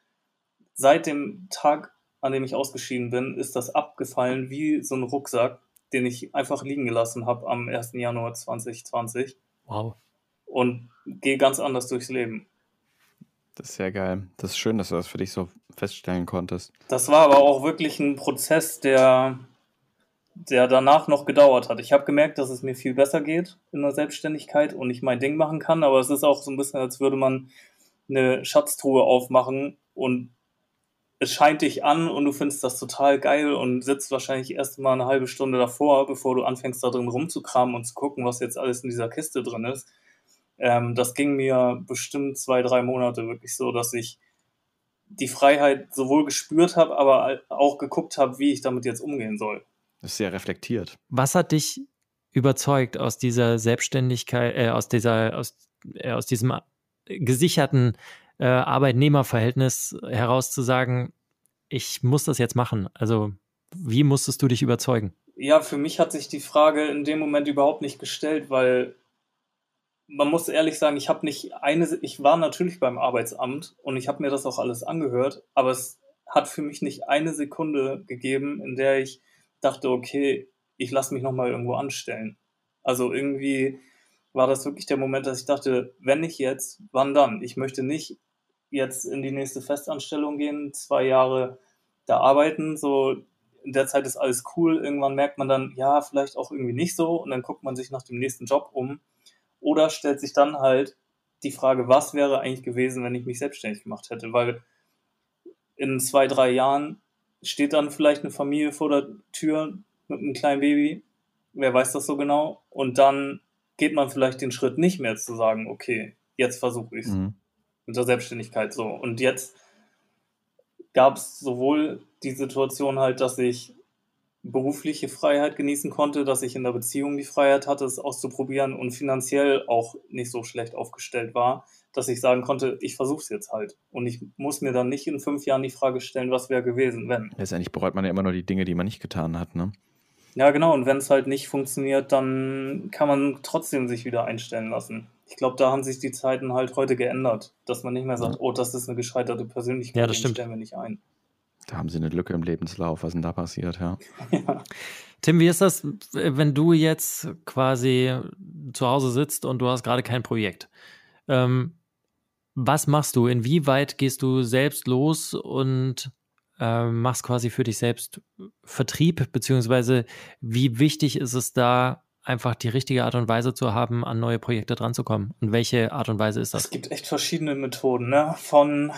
seit dem Tag, an dem ich ausgeschieden bin, ist das abgefallen wie so ein Rucksack, den ich einfach liegen gelassen habe am 1. Januar 2020. Wow. Und gehe ganz anders durchs Leben. Das ist sehr geil. Das ist schön, dass du das für dich so feststellen konntest. Das war aber auch wirklich ein Prozess, der, der danach noch gedauert hat. Ich habe gemerkt, dass es mir viel besser geht in der Selbstständigkeit und ich mein Ding machen kann, aber es ist auch so ein bisschen, als würde man eine Schatztruhe aufmachen und es scheint dich an und du findest das total geil und sitzt wahrscheinlich erst mal eine halbe Stunde davor, bevor du anfängst da drin rumzukramen und zu gucken, was jetzt alles in dieser Kiste drin ist. Ähm, das ging mir bestimmt zwei, drei Monate wirklich so, dass ich die Freiheit sowohl gespürt habe, aber auch geguckt habe, wie ich damit jetzt umgehen soll. Das ist sehr reflektiert. Was hat dich überzeugt aus dieser Selbstständigkeit, äh, aus dieser, aus, äh, aus diesem gesicherten äh, Arbeitnehmerverhältnis heraus zu sagen, ich muss das jetzt machen? Also, wie musstest du dich überzeugen? Ja, für mich hat sich die Frage in dem Moment überhaupt nicht gestellt, weil man muss ehrlich sagen, ich habe nicht eine, ich war natürlich beim Arbeitsamt und ich habe mir das auch alles angehört, aber es hat für mich nicht eine Sekunde gegeben, in der ich dachte, okay, ich lasse mich nochmal irgendwo anstellen. Also irgendwie war das wirklich der Moment, dass ich dachte, wenn nicht jetzt, wann dann? Ich möchte nicht jetzt in die nächste Festanstellung gehen, zwei Jahre da arbeiten, so in der Zeit ist alles cool, irgendwann merkt man dann, ja, vielleicht auch irgendwie nicht so und dann guckt man sich nach dem nächsten Job um oder stellt sich dann halt die Frage, was wäre eigentlich gewesen, wenn ich mich selbstständig gemacht hätte? Weil in zwei, drei Jahren steht dann vielleicht eine Familie vor der Tür mit einem kleinen Baby. Wer weiß das so genau? Und dann geht man vielleicht den Schritt nicht mehr zu sagen, okay, jetzt versuche ich es mhm. Mit der Selbstständigkeit so. Und jetzt gab es sowohl die Situation halt, dass ich berufliche Freiheit genießen konnte, dass ich in der Beziehung die Freiheit hatte, es auszuprobieren und finanziell auch nicht so schlecht aufgestellt war, dass ich sagen konnte, ich versuche es jetzt halt. Und ich muss mir dann nicht in fünf Jahren die Frage stellen, was wäre gewesen, wenn. Letztendlich bereut man ja immer nur die Dinge, die man nicht getan hat, ne? Ja, genau. Und wenn es halt nicht funktioniert, dann kann man trotzdem sich wieder einstellen lassen. Ich glaube, da haben sich die Zeiten halt heute geändert, dass man nicht mehr sagt, oh, das ist eine gescheiterte Persönlichkeit, ja, das stimmt. stellen wir nicht ein. Da haben sie eine Lücke im Lebenslauf. Was ist denn da passiert, ja? ja. Tim, wie ist das, wenn du jetzt quasi zu Hause sitzt und du hast gerade kein Projekt? Ähm, was machst du? Inwieweit gehst du selbst los und äh, machst quasi für dich selbst Vertrieb? Beziehungsweise wie wichtig ist es da, einfach die richtige Art und Weise zu haben, an neue Projekte dranzukommen? Und welche Art und Weise ist das? Es gibt echt verschiedene Methoden, ne? Von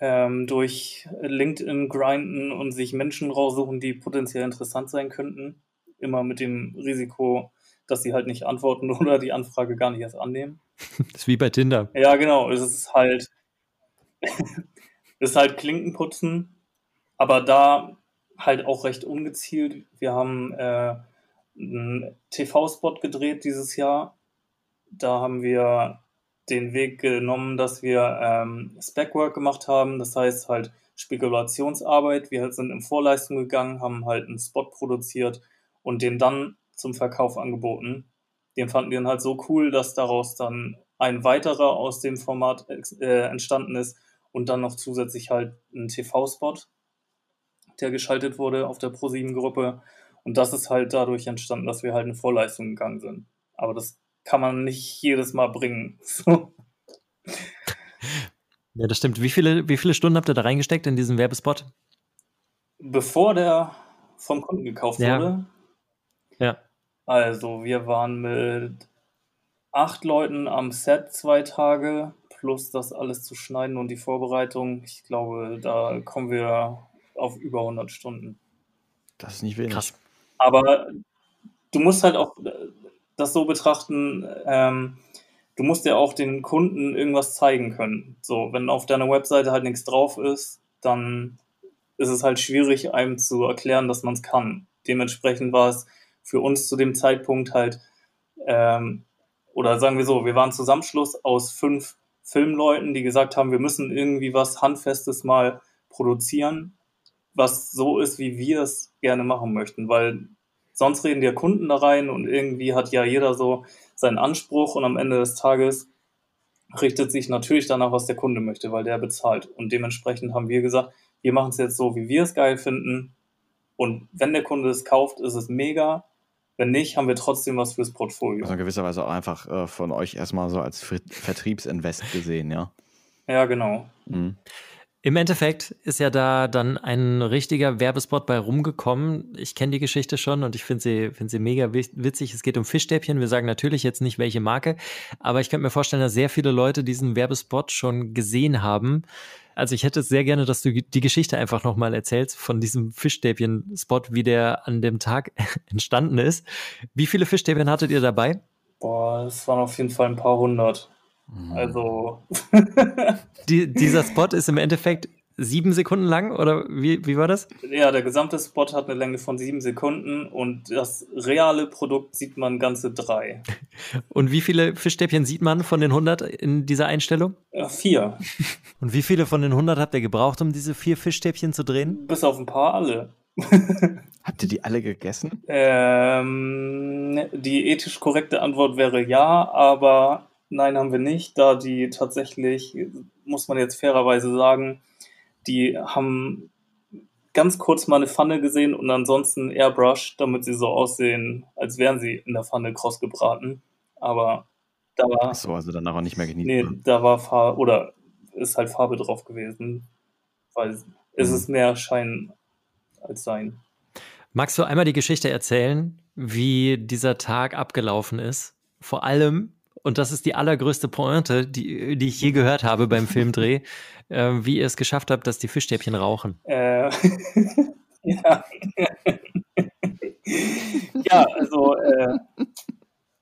ähm, durch LinkedIn grinden und sich Menschen raussuchen, die potenziell interessant sein könnten. Immer mit dem Risiko, dass sie halt nicht antworten oder die Anfrage gar nicht erst annehmen. Das ist wie bei Tinder. Ja, genau. Es ist halt, es ist halt Klinkenputzen, aber da halt auch recht ungezielt. Wir haben äh, einen TV-Spot gedreht dieses Jahr. Da haben wir den Weg genommen, dass wir ähm, Spec-Work gemacht haben, das heißt halt Spekulationsarbeit. Wir sind in Vorleistung gegangen, haben halt einen Spot produziert und den dann zum Verkauf angeboten. Den fanden wir dann halt so cool, dass daraus dann ein weiterer aus dem Format äh, entstanden ist und dann noch zusätzlich halt ein TV-Spot, der geschaltet wurde auf der ProSieben-Gruppe. Und das ist halt dadurch entstanden, dass wir halt in Vorleistung gegangen sind. Aber das kann man nicht jedes Mal bringen. ja, das stimmt. Wie viele, wie viele Stunden habt ihr da reingesteckt in diesen Werbespot? Bevor der vom Kunden gekauft ja. wurde. Ja. Also, wir waren mit acht Leuten am Set zwei Tage, plus das alles zu schneiden und die Vorbereitung. Ich glaube, da kommen wir auf über 100 Stunden. Das ist nicht wenig. Krass. Aber du musst halt auch das so betrachten, ähm, du musst ja auch den Kunden irgendwas zeigen können. So, wenn auf deiner Webseite halt nichts drauf ist, dann ist es halt schwierig, einem zu erklären, dass man es kann. Dementsprechend war es für uns zu dem Zeitpunkt halt, ähm, oder sagen wir so, wir waren Zusammenschluss aus fünf Filmleuten, die gesagt haben, wir müssen irgendwie was Handfestes mal produzieren, was so ist, wie wir es gerne machen möchten, weil sonst reden die Kunden da rein und irgendwie hat ja jeder so seinen Anspruch und am Ende des Tages richtet sich natürlich danach, was der Kunde möchte, weil der bezahlt. Und dementsprechend haben wir gesagt, wir machen es jetzt so, wie wir es geil finden. Und wenn der Kunde es kauft, ist es mega. Wenn nicht, haben wir trotzdem was fürs Portfolio. Also in gewisser Weise auch einfach äh, von euch erstmal so als Vertriebsinvest gesehen, ja? Ja, genau. Mhm. Im Endeffekt ist ja da dann ein richtiger Werbespot bei rumgekommen. Ich kenne die Geschichte schon und ich finde sie, find sie mega witzig. Es geht um Fischstäbchen. Wir sagen natürlich jetzt nicht, welche Marke, aber ich könnte mir vorstellen, dass sehr viele Leute diesen Werbespot schon gesehen haben. Also ich hätte sehr gerne, dass du die Geschichte einfach nochmal erzählst von diesem Fischstäbchen-Spot, wie der an dem Tag entstanden ist. Wie viele Fischstäbchen hattet ihr dabei? Boah, es waren auf jeden Fall ein paar hundert. Mhm. Also. Die, dieser Spot ist im Endeffekt sieben Sekunden lang oder wie, wie war das? Ja, der gesamte Spot hat eine Länge von sieben Sekunden und das reale Produkt sieht man ganze drei. Und wie viele Fischstäbchen sieht man von den 100 in dieser Einstellung? Ja, vier. Und wie viele von den 100 habt ihr gebraucht, um diese vier Fischstäbchen zu drehen? Bis auf ein paar alle. Habt ihr die alle gegessen? Ähm, die ethisch korrekte Antwort wäre ja, aber Nein, haben wir nicht, da die tatsächlich, muss man jetzt fairerweise sagen, die haben ganz kurz mal eine Pfanne gesehen und ansonsten Airbrush, damit sie so aussehen, als wären sie in der Pfanne kross gebraten. Aber da war. Ach so, also dann aber nicht mehr genießen. Nee, da war Farbe, oder ist halt Farbe drauf gewesen. Weil es mhm. ist mehr Schein als Sein. Magst du einmal die Geschichte erzählen, wie dieser Tag abgelaufen ist? Vor allem, und das ist die allergrößte Pointe, die, die ich je gehört habe beim Filmdreh, äh, wie ihr es geschafft habt, dass die Fischstäbchen rauchen. Äh, ja. ja, also, äh,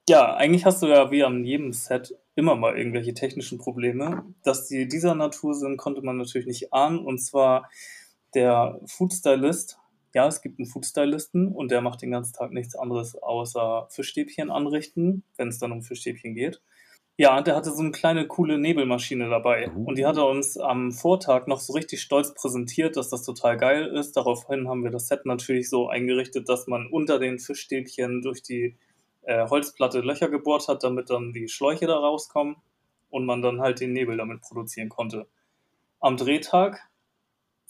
ja, eigentlich hast du ja wie an jedem Set immer mal irgendwelche technischen Probleme. Dass die dieser Natur sind, konnte man natürlich nicht ahnen. Und zwar der Foodstylist ja, es gibt einen Foodstylisten und der macht den ganzen Tag nichts anderes außer Fischstäbchen anrichten, wenn es dann um Fischstäbchen geht. Ja, und der hatte so eine kleine coole Nebelmaschine dabei. Uh. Und die hat er uns am Vortag noch so richtig stolz präsentiert, dass das total geil ist. Daraufhin haben wir das Set natürlich so eingerichtet, dass man unter den Fischstäbchen durch die äh, Holzplatte Löcher gebohrt hat, damit dann die Schläuche da rauskommen und man dann halt den Nebel damit produzieren konnte. Am Drehtag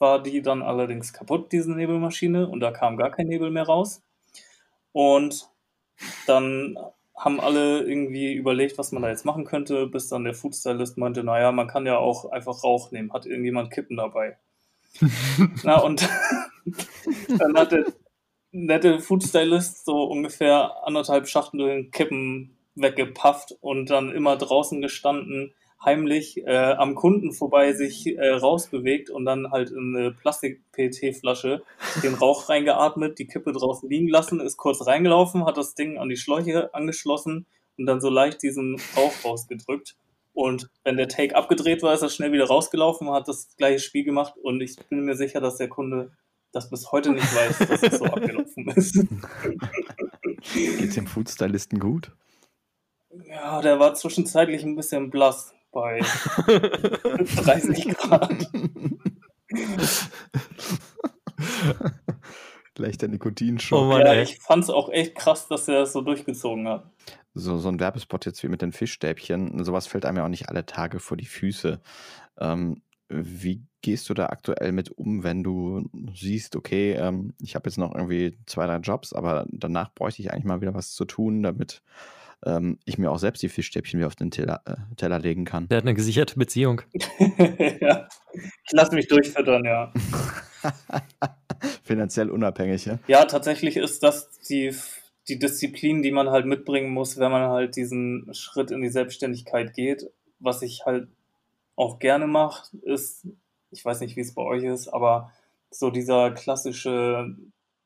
war die dann allerdings kaputt, diese Nebelmaschine, und da kam gar kein Nebel mehr raus. Und dann haben alle irgendwie überlegt, was man da jetzt machen könnte, bis dann der Foodstylist meinte, naja, man kann ja auch einfach Rauch nehmen, hat irgendjemand Kippen dabei. Na, und dann hat der nette Foodstylist so ungefähr anderthalb Schachteln Kippen weggepafft und dann immer draußen gestanden heimlich äh, am Kunden vorbei sich äh, rausbewegt und dann halt in eine Plastik-PET-Flasche den Rauch reingeatmet, die Kippe draußen liegen lassen, ist kurz reingelaufen, hat das Ding an die Schläuche angeschlossen und dann so leicht diesen Rauch rausgedrückt. Und wenn der Take abgedreht war, ist er schnell wieder rausgelaufen, hat das gleiche Spiel gemacht und ich bin mir sicher, dass der Kunde das bis heute nicht weiß, dass es so abgelaufen ist. Geht's dem Foodstylisten gut? Ja, der war zwischenzeitlich ein bisschen blass bei 30 Grad. Leichter Nikotinschock. Oh Mann, ja, ich fand es auch echt krass, dass er das so durchgezogen hat. So, so ein Werbespot jetzt wie mit den Fischstäbchen, sowas fällt einem ja auch nicht alle Tage vor die Füße. Ähm, wie gehst du da aktuell mit um, wenn du siehst, okay, ähm, ich habe jetzt noch irgendwie zwei, drei Jobs, aber danach bräuchte ich eigentlich mal wieder was zu tun, damit ähm, ich mir auch selbst die Fischstäbchen wieder auf den Teller, äh, Teller legen kann. Der hat eine gesicherte Beziehung. ja. Ich lasse mich durchfüttern, ja. Finanziell unabhängig, ja? Ja, tatsächlich ist das die, die Disziplin, die man halt mitbringen muss, wenn man halt diesen Schritt in die Selbstständigkeit geht. Was ich halt auch gerne mache, ist, ich weiß nicht, wie es bei euch ist, aber so dieser klassische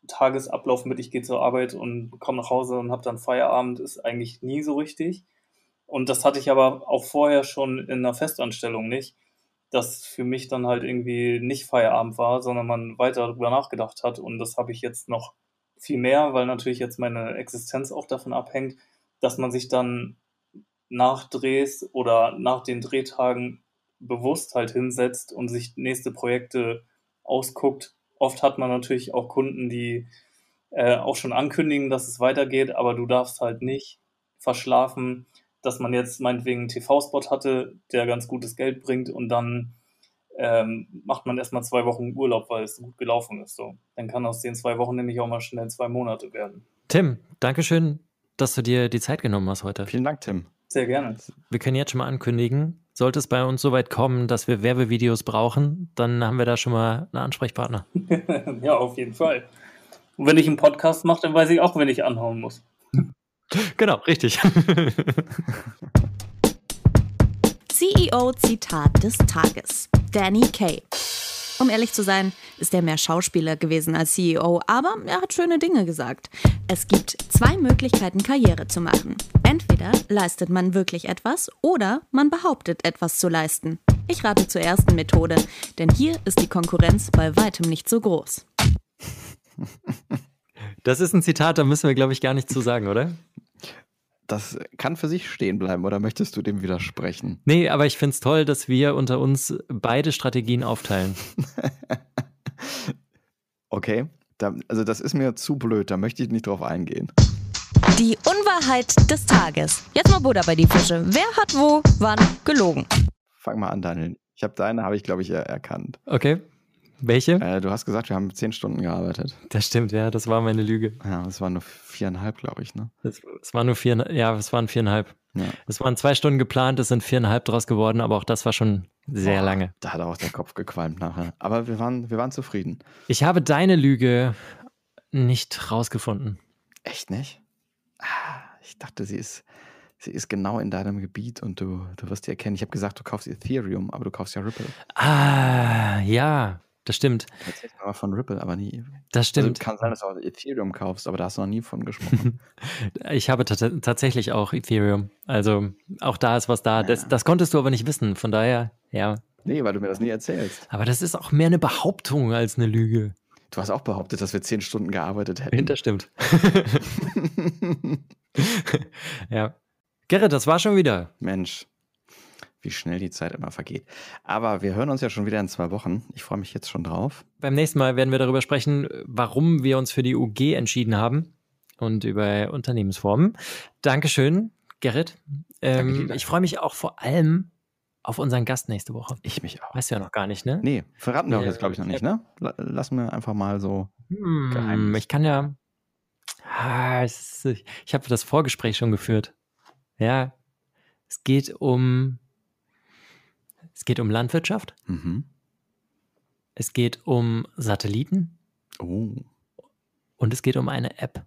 Tagesablauf mit, ich gehe zur Arbeit und komme nach Hause und habe dann Feierabend, ist eigentlich nie so richtig. Und das hatte ich aber auch vorher schon in einer Festanstellung nicht. dass für mich dann halt irgendwie nicht Feierabend war, sondern man weiter darüber nachgedacht hat. Und das habe ich jetzt noch viel mehr, weil natürlich jetzt meine Existenz auch davon abhängt, dass man sich dann nach Drehs oder nach den Drehtagen bewusst halt hinsetzt und sich nächste Projekte ausguckt. Oft hat man natürlich auch Kunden, die äh, auch schon ankündigen, dass es weitergeht, aber du darfst halt nicht verschlafen, dass man jetzt meinetwegen einen TV-Spot hatte, der ganz gutes Geld bringt und dann ähm, macht man erstmal zwei Wochen Urlaub, weil es gut gelaufen ist. So. Dann kann aus den zwei Wochen nämlich auch mal schnell zwei Monate werden. Tim, Dankeschön, dass du dir die Zeit genommen hast heute. Vielen Dank, Tim. Sehr gerne. Wir können jetzt schon mal ankündigen, sollte es bei uns so weit kommen, dass wir Werbevideos brauchen, dann haben wir da schon mal einen Ansprechpartner. ja, auf jeden Fall. Und wenn ich einen Podcast mache, dann weiß ich auch, wenn ich anhauen muss. Genau, richtig. CEO-Zitat des Tages. Danny Kay. Um ehrlich zu sein, ist er mehr Schauspieler gewesen als CEO, aber er hat schöne Dinge gesagt. Es gibt zwei Möglichkeiten, Karriere zu machen. Entweder leistet man wirklich etwas oder man behauptet, etwas zu leisten. Ich rate zur ersten Methode, denn hier ist die Konkurrenz bei weitem nicht so groß. Das ist ein Zitat, da müssen wir, glaube ich, gar nicht zu sagen, oder? Das kann für sich stehen bleiben, oder möchtest du dem widersprechen? Nee, aber ich finde es toll, dass wir unter uns beide Strategien aufteilen. okay, da, also das ist mir zu blöd, da möchte ich nicht drauf eingehen. Die Unwahrheit des Tages. Jetzt mal Buddha bei die Fische. Wer hat wo, wann gelogen? Fang mal an, Daniel. Ich habe deine, habe ich, glaube ich, erkannt. Okay. Welche? Äh, du hast gesagt, wir haben zehn Stunden gearbeitet. Das stimmt, ja, das war meine Lüge. Ja, es waren nur viereinhalb, glaube ich, ne? Es, es waren nur vier, ja, es waren viereinhalb. Ja. Es waren zwei Stunden geplant, es sind viereinhalb draus geworden, aber auch das war schon sehr Boah, lange. Da hat auch der Kopf gequalmt nachher. Aber wir waren, wir waren zufrieden. Ich habe deine Lüge nicht rausgefunden. Echt nicht? Ah, ich dachte, sie ist, sie ist genau in deinem Gebiet und du, du wirst sie erkennen. Ich habe gesagt, du kaufst Ethereum, aber du kaufst ja Ripple. Ah, ja. Das stimmt. Erzähl mal von Ripple, aber nie. Das stimmt. Also, kann sein, dass du auch Ethereum kaufst, aber da hast du noch nie von gesprochen. ich habe tatsächlich auch Ethereum. Also auch da ist was da. Ja. Das, das konntest du aber nicht wissen. Von daher, ja. Nee, weil du mir das nie erzählst. Aber das ist auch mehr eine Behauptung als eine Lüge. Du hast auch behauptet, dass wir zehn Stunden gearbeitet hätten. Das stimmt. ja. Gerrit, das war schon wieder. Mensch wie schnell die Zeit immer vergeht. Aber wir hören uns ja schon wieder in zwei Wochen. Ich freue mich jetzt schon drauf. Beim nächsten Mal werden wir darüber sprechen, warum wir uns für die UG entschieden haben und über Unternehmensformen. Dankeschön, Gerrit. Ähm, ich freue mich auch vor allem auf unseren Gast nächste Woche. Ich mich auch. Weißt du ja noch gar nicht, ne? Nee, verraten wir auch jetzt, glaube ich, noch nicht, ne? Lassen wir einfach mal so hm, Geheimnis. Ich kann ja. Ah, ich habe das Vorgespräch schon geführt. Ja, es geht um es geht um Landwirtschaft. Mhm. Es geht um Satelliten. Oh. Und es geht um eine App.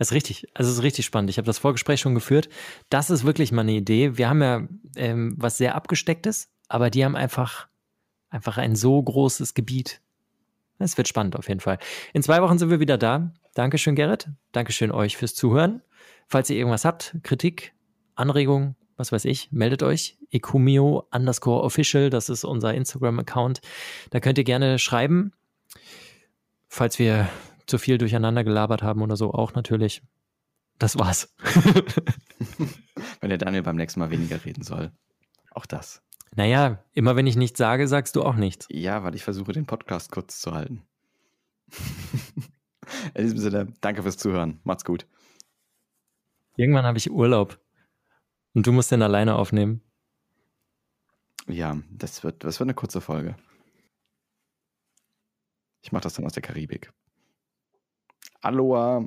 Das ist richtig, also es ist richtig spannend. Ich habe das Vorgespräch schon geführt. Das ist wirklich mal eine Idee. Wir haben ja ähm, was sehr abgestecktes, aber die haben einfach, einfach ein so großes Gebiet. Es wird spannend auf jeden Fall. In zwei Wochen sind wir wieder da. Dankeschön, Gerrit. Dankeschön euch fürs Zuhören. Falls ihr irgendwas habt, Kritik, Anregungen, was weiß ich, meldet euch. Ekumio underscore official, das ist unser Instagram-Account. Da könnt ihr gerne schreiben, falls wir zu viel durcheinander gelabert haben oder so, auch natürlich. Das war's. wenn der Daniel beim nächsten Mal weniger reden soll. Auch das. Naja, immer wenn ich nichts sage, sagst du auch nichts. Ja, weil ich versuche, den Podcast kurz zu halten. In diesem Sinne, danke fürs Zuhören. Macht's gut. Irgendwann habe ich Urlaub. Und du musst den alleine aufnehmen. Ja, das wird, das wird eine kurze Folge. Ich mache das dann aus der Karibik. Aloha.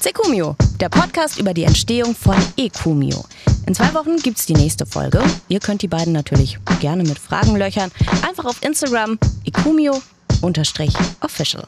Sekumio, der Podcast über die Entstehung von Ekumio. In zwei Wochen gibt es die nächste Folge. Ihr könnt die beiden natürlich gerne mit Fragen löchern. Einfach auf Instagram ekumio-official.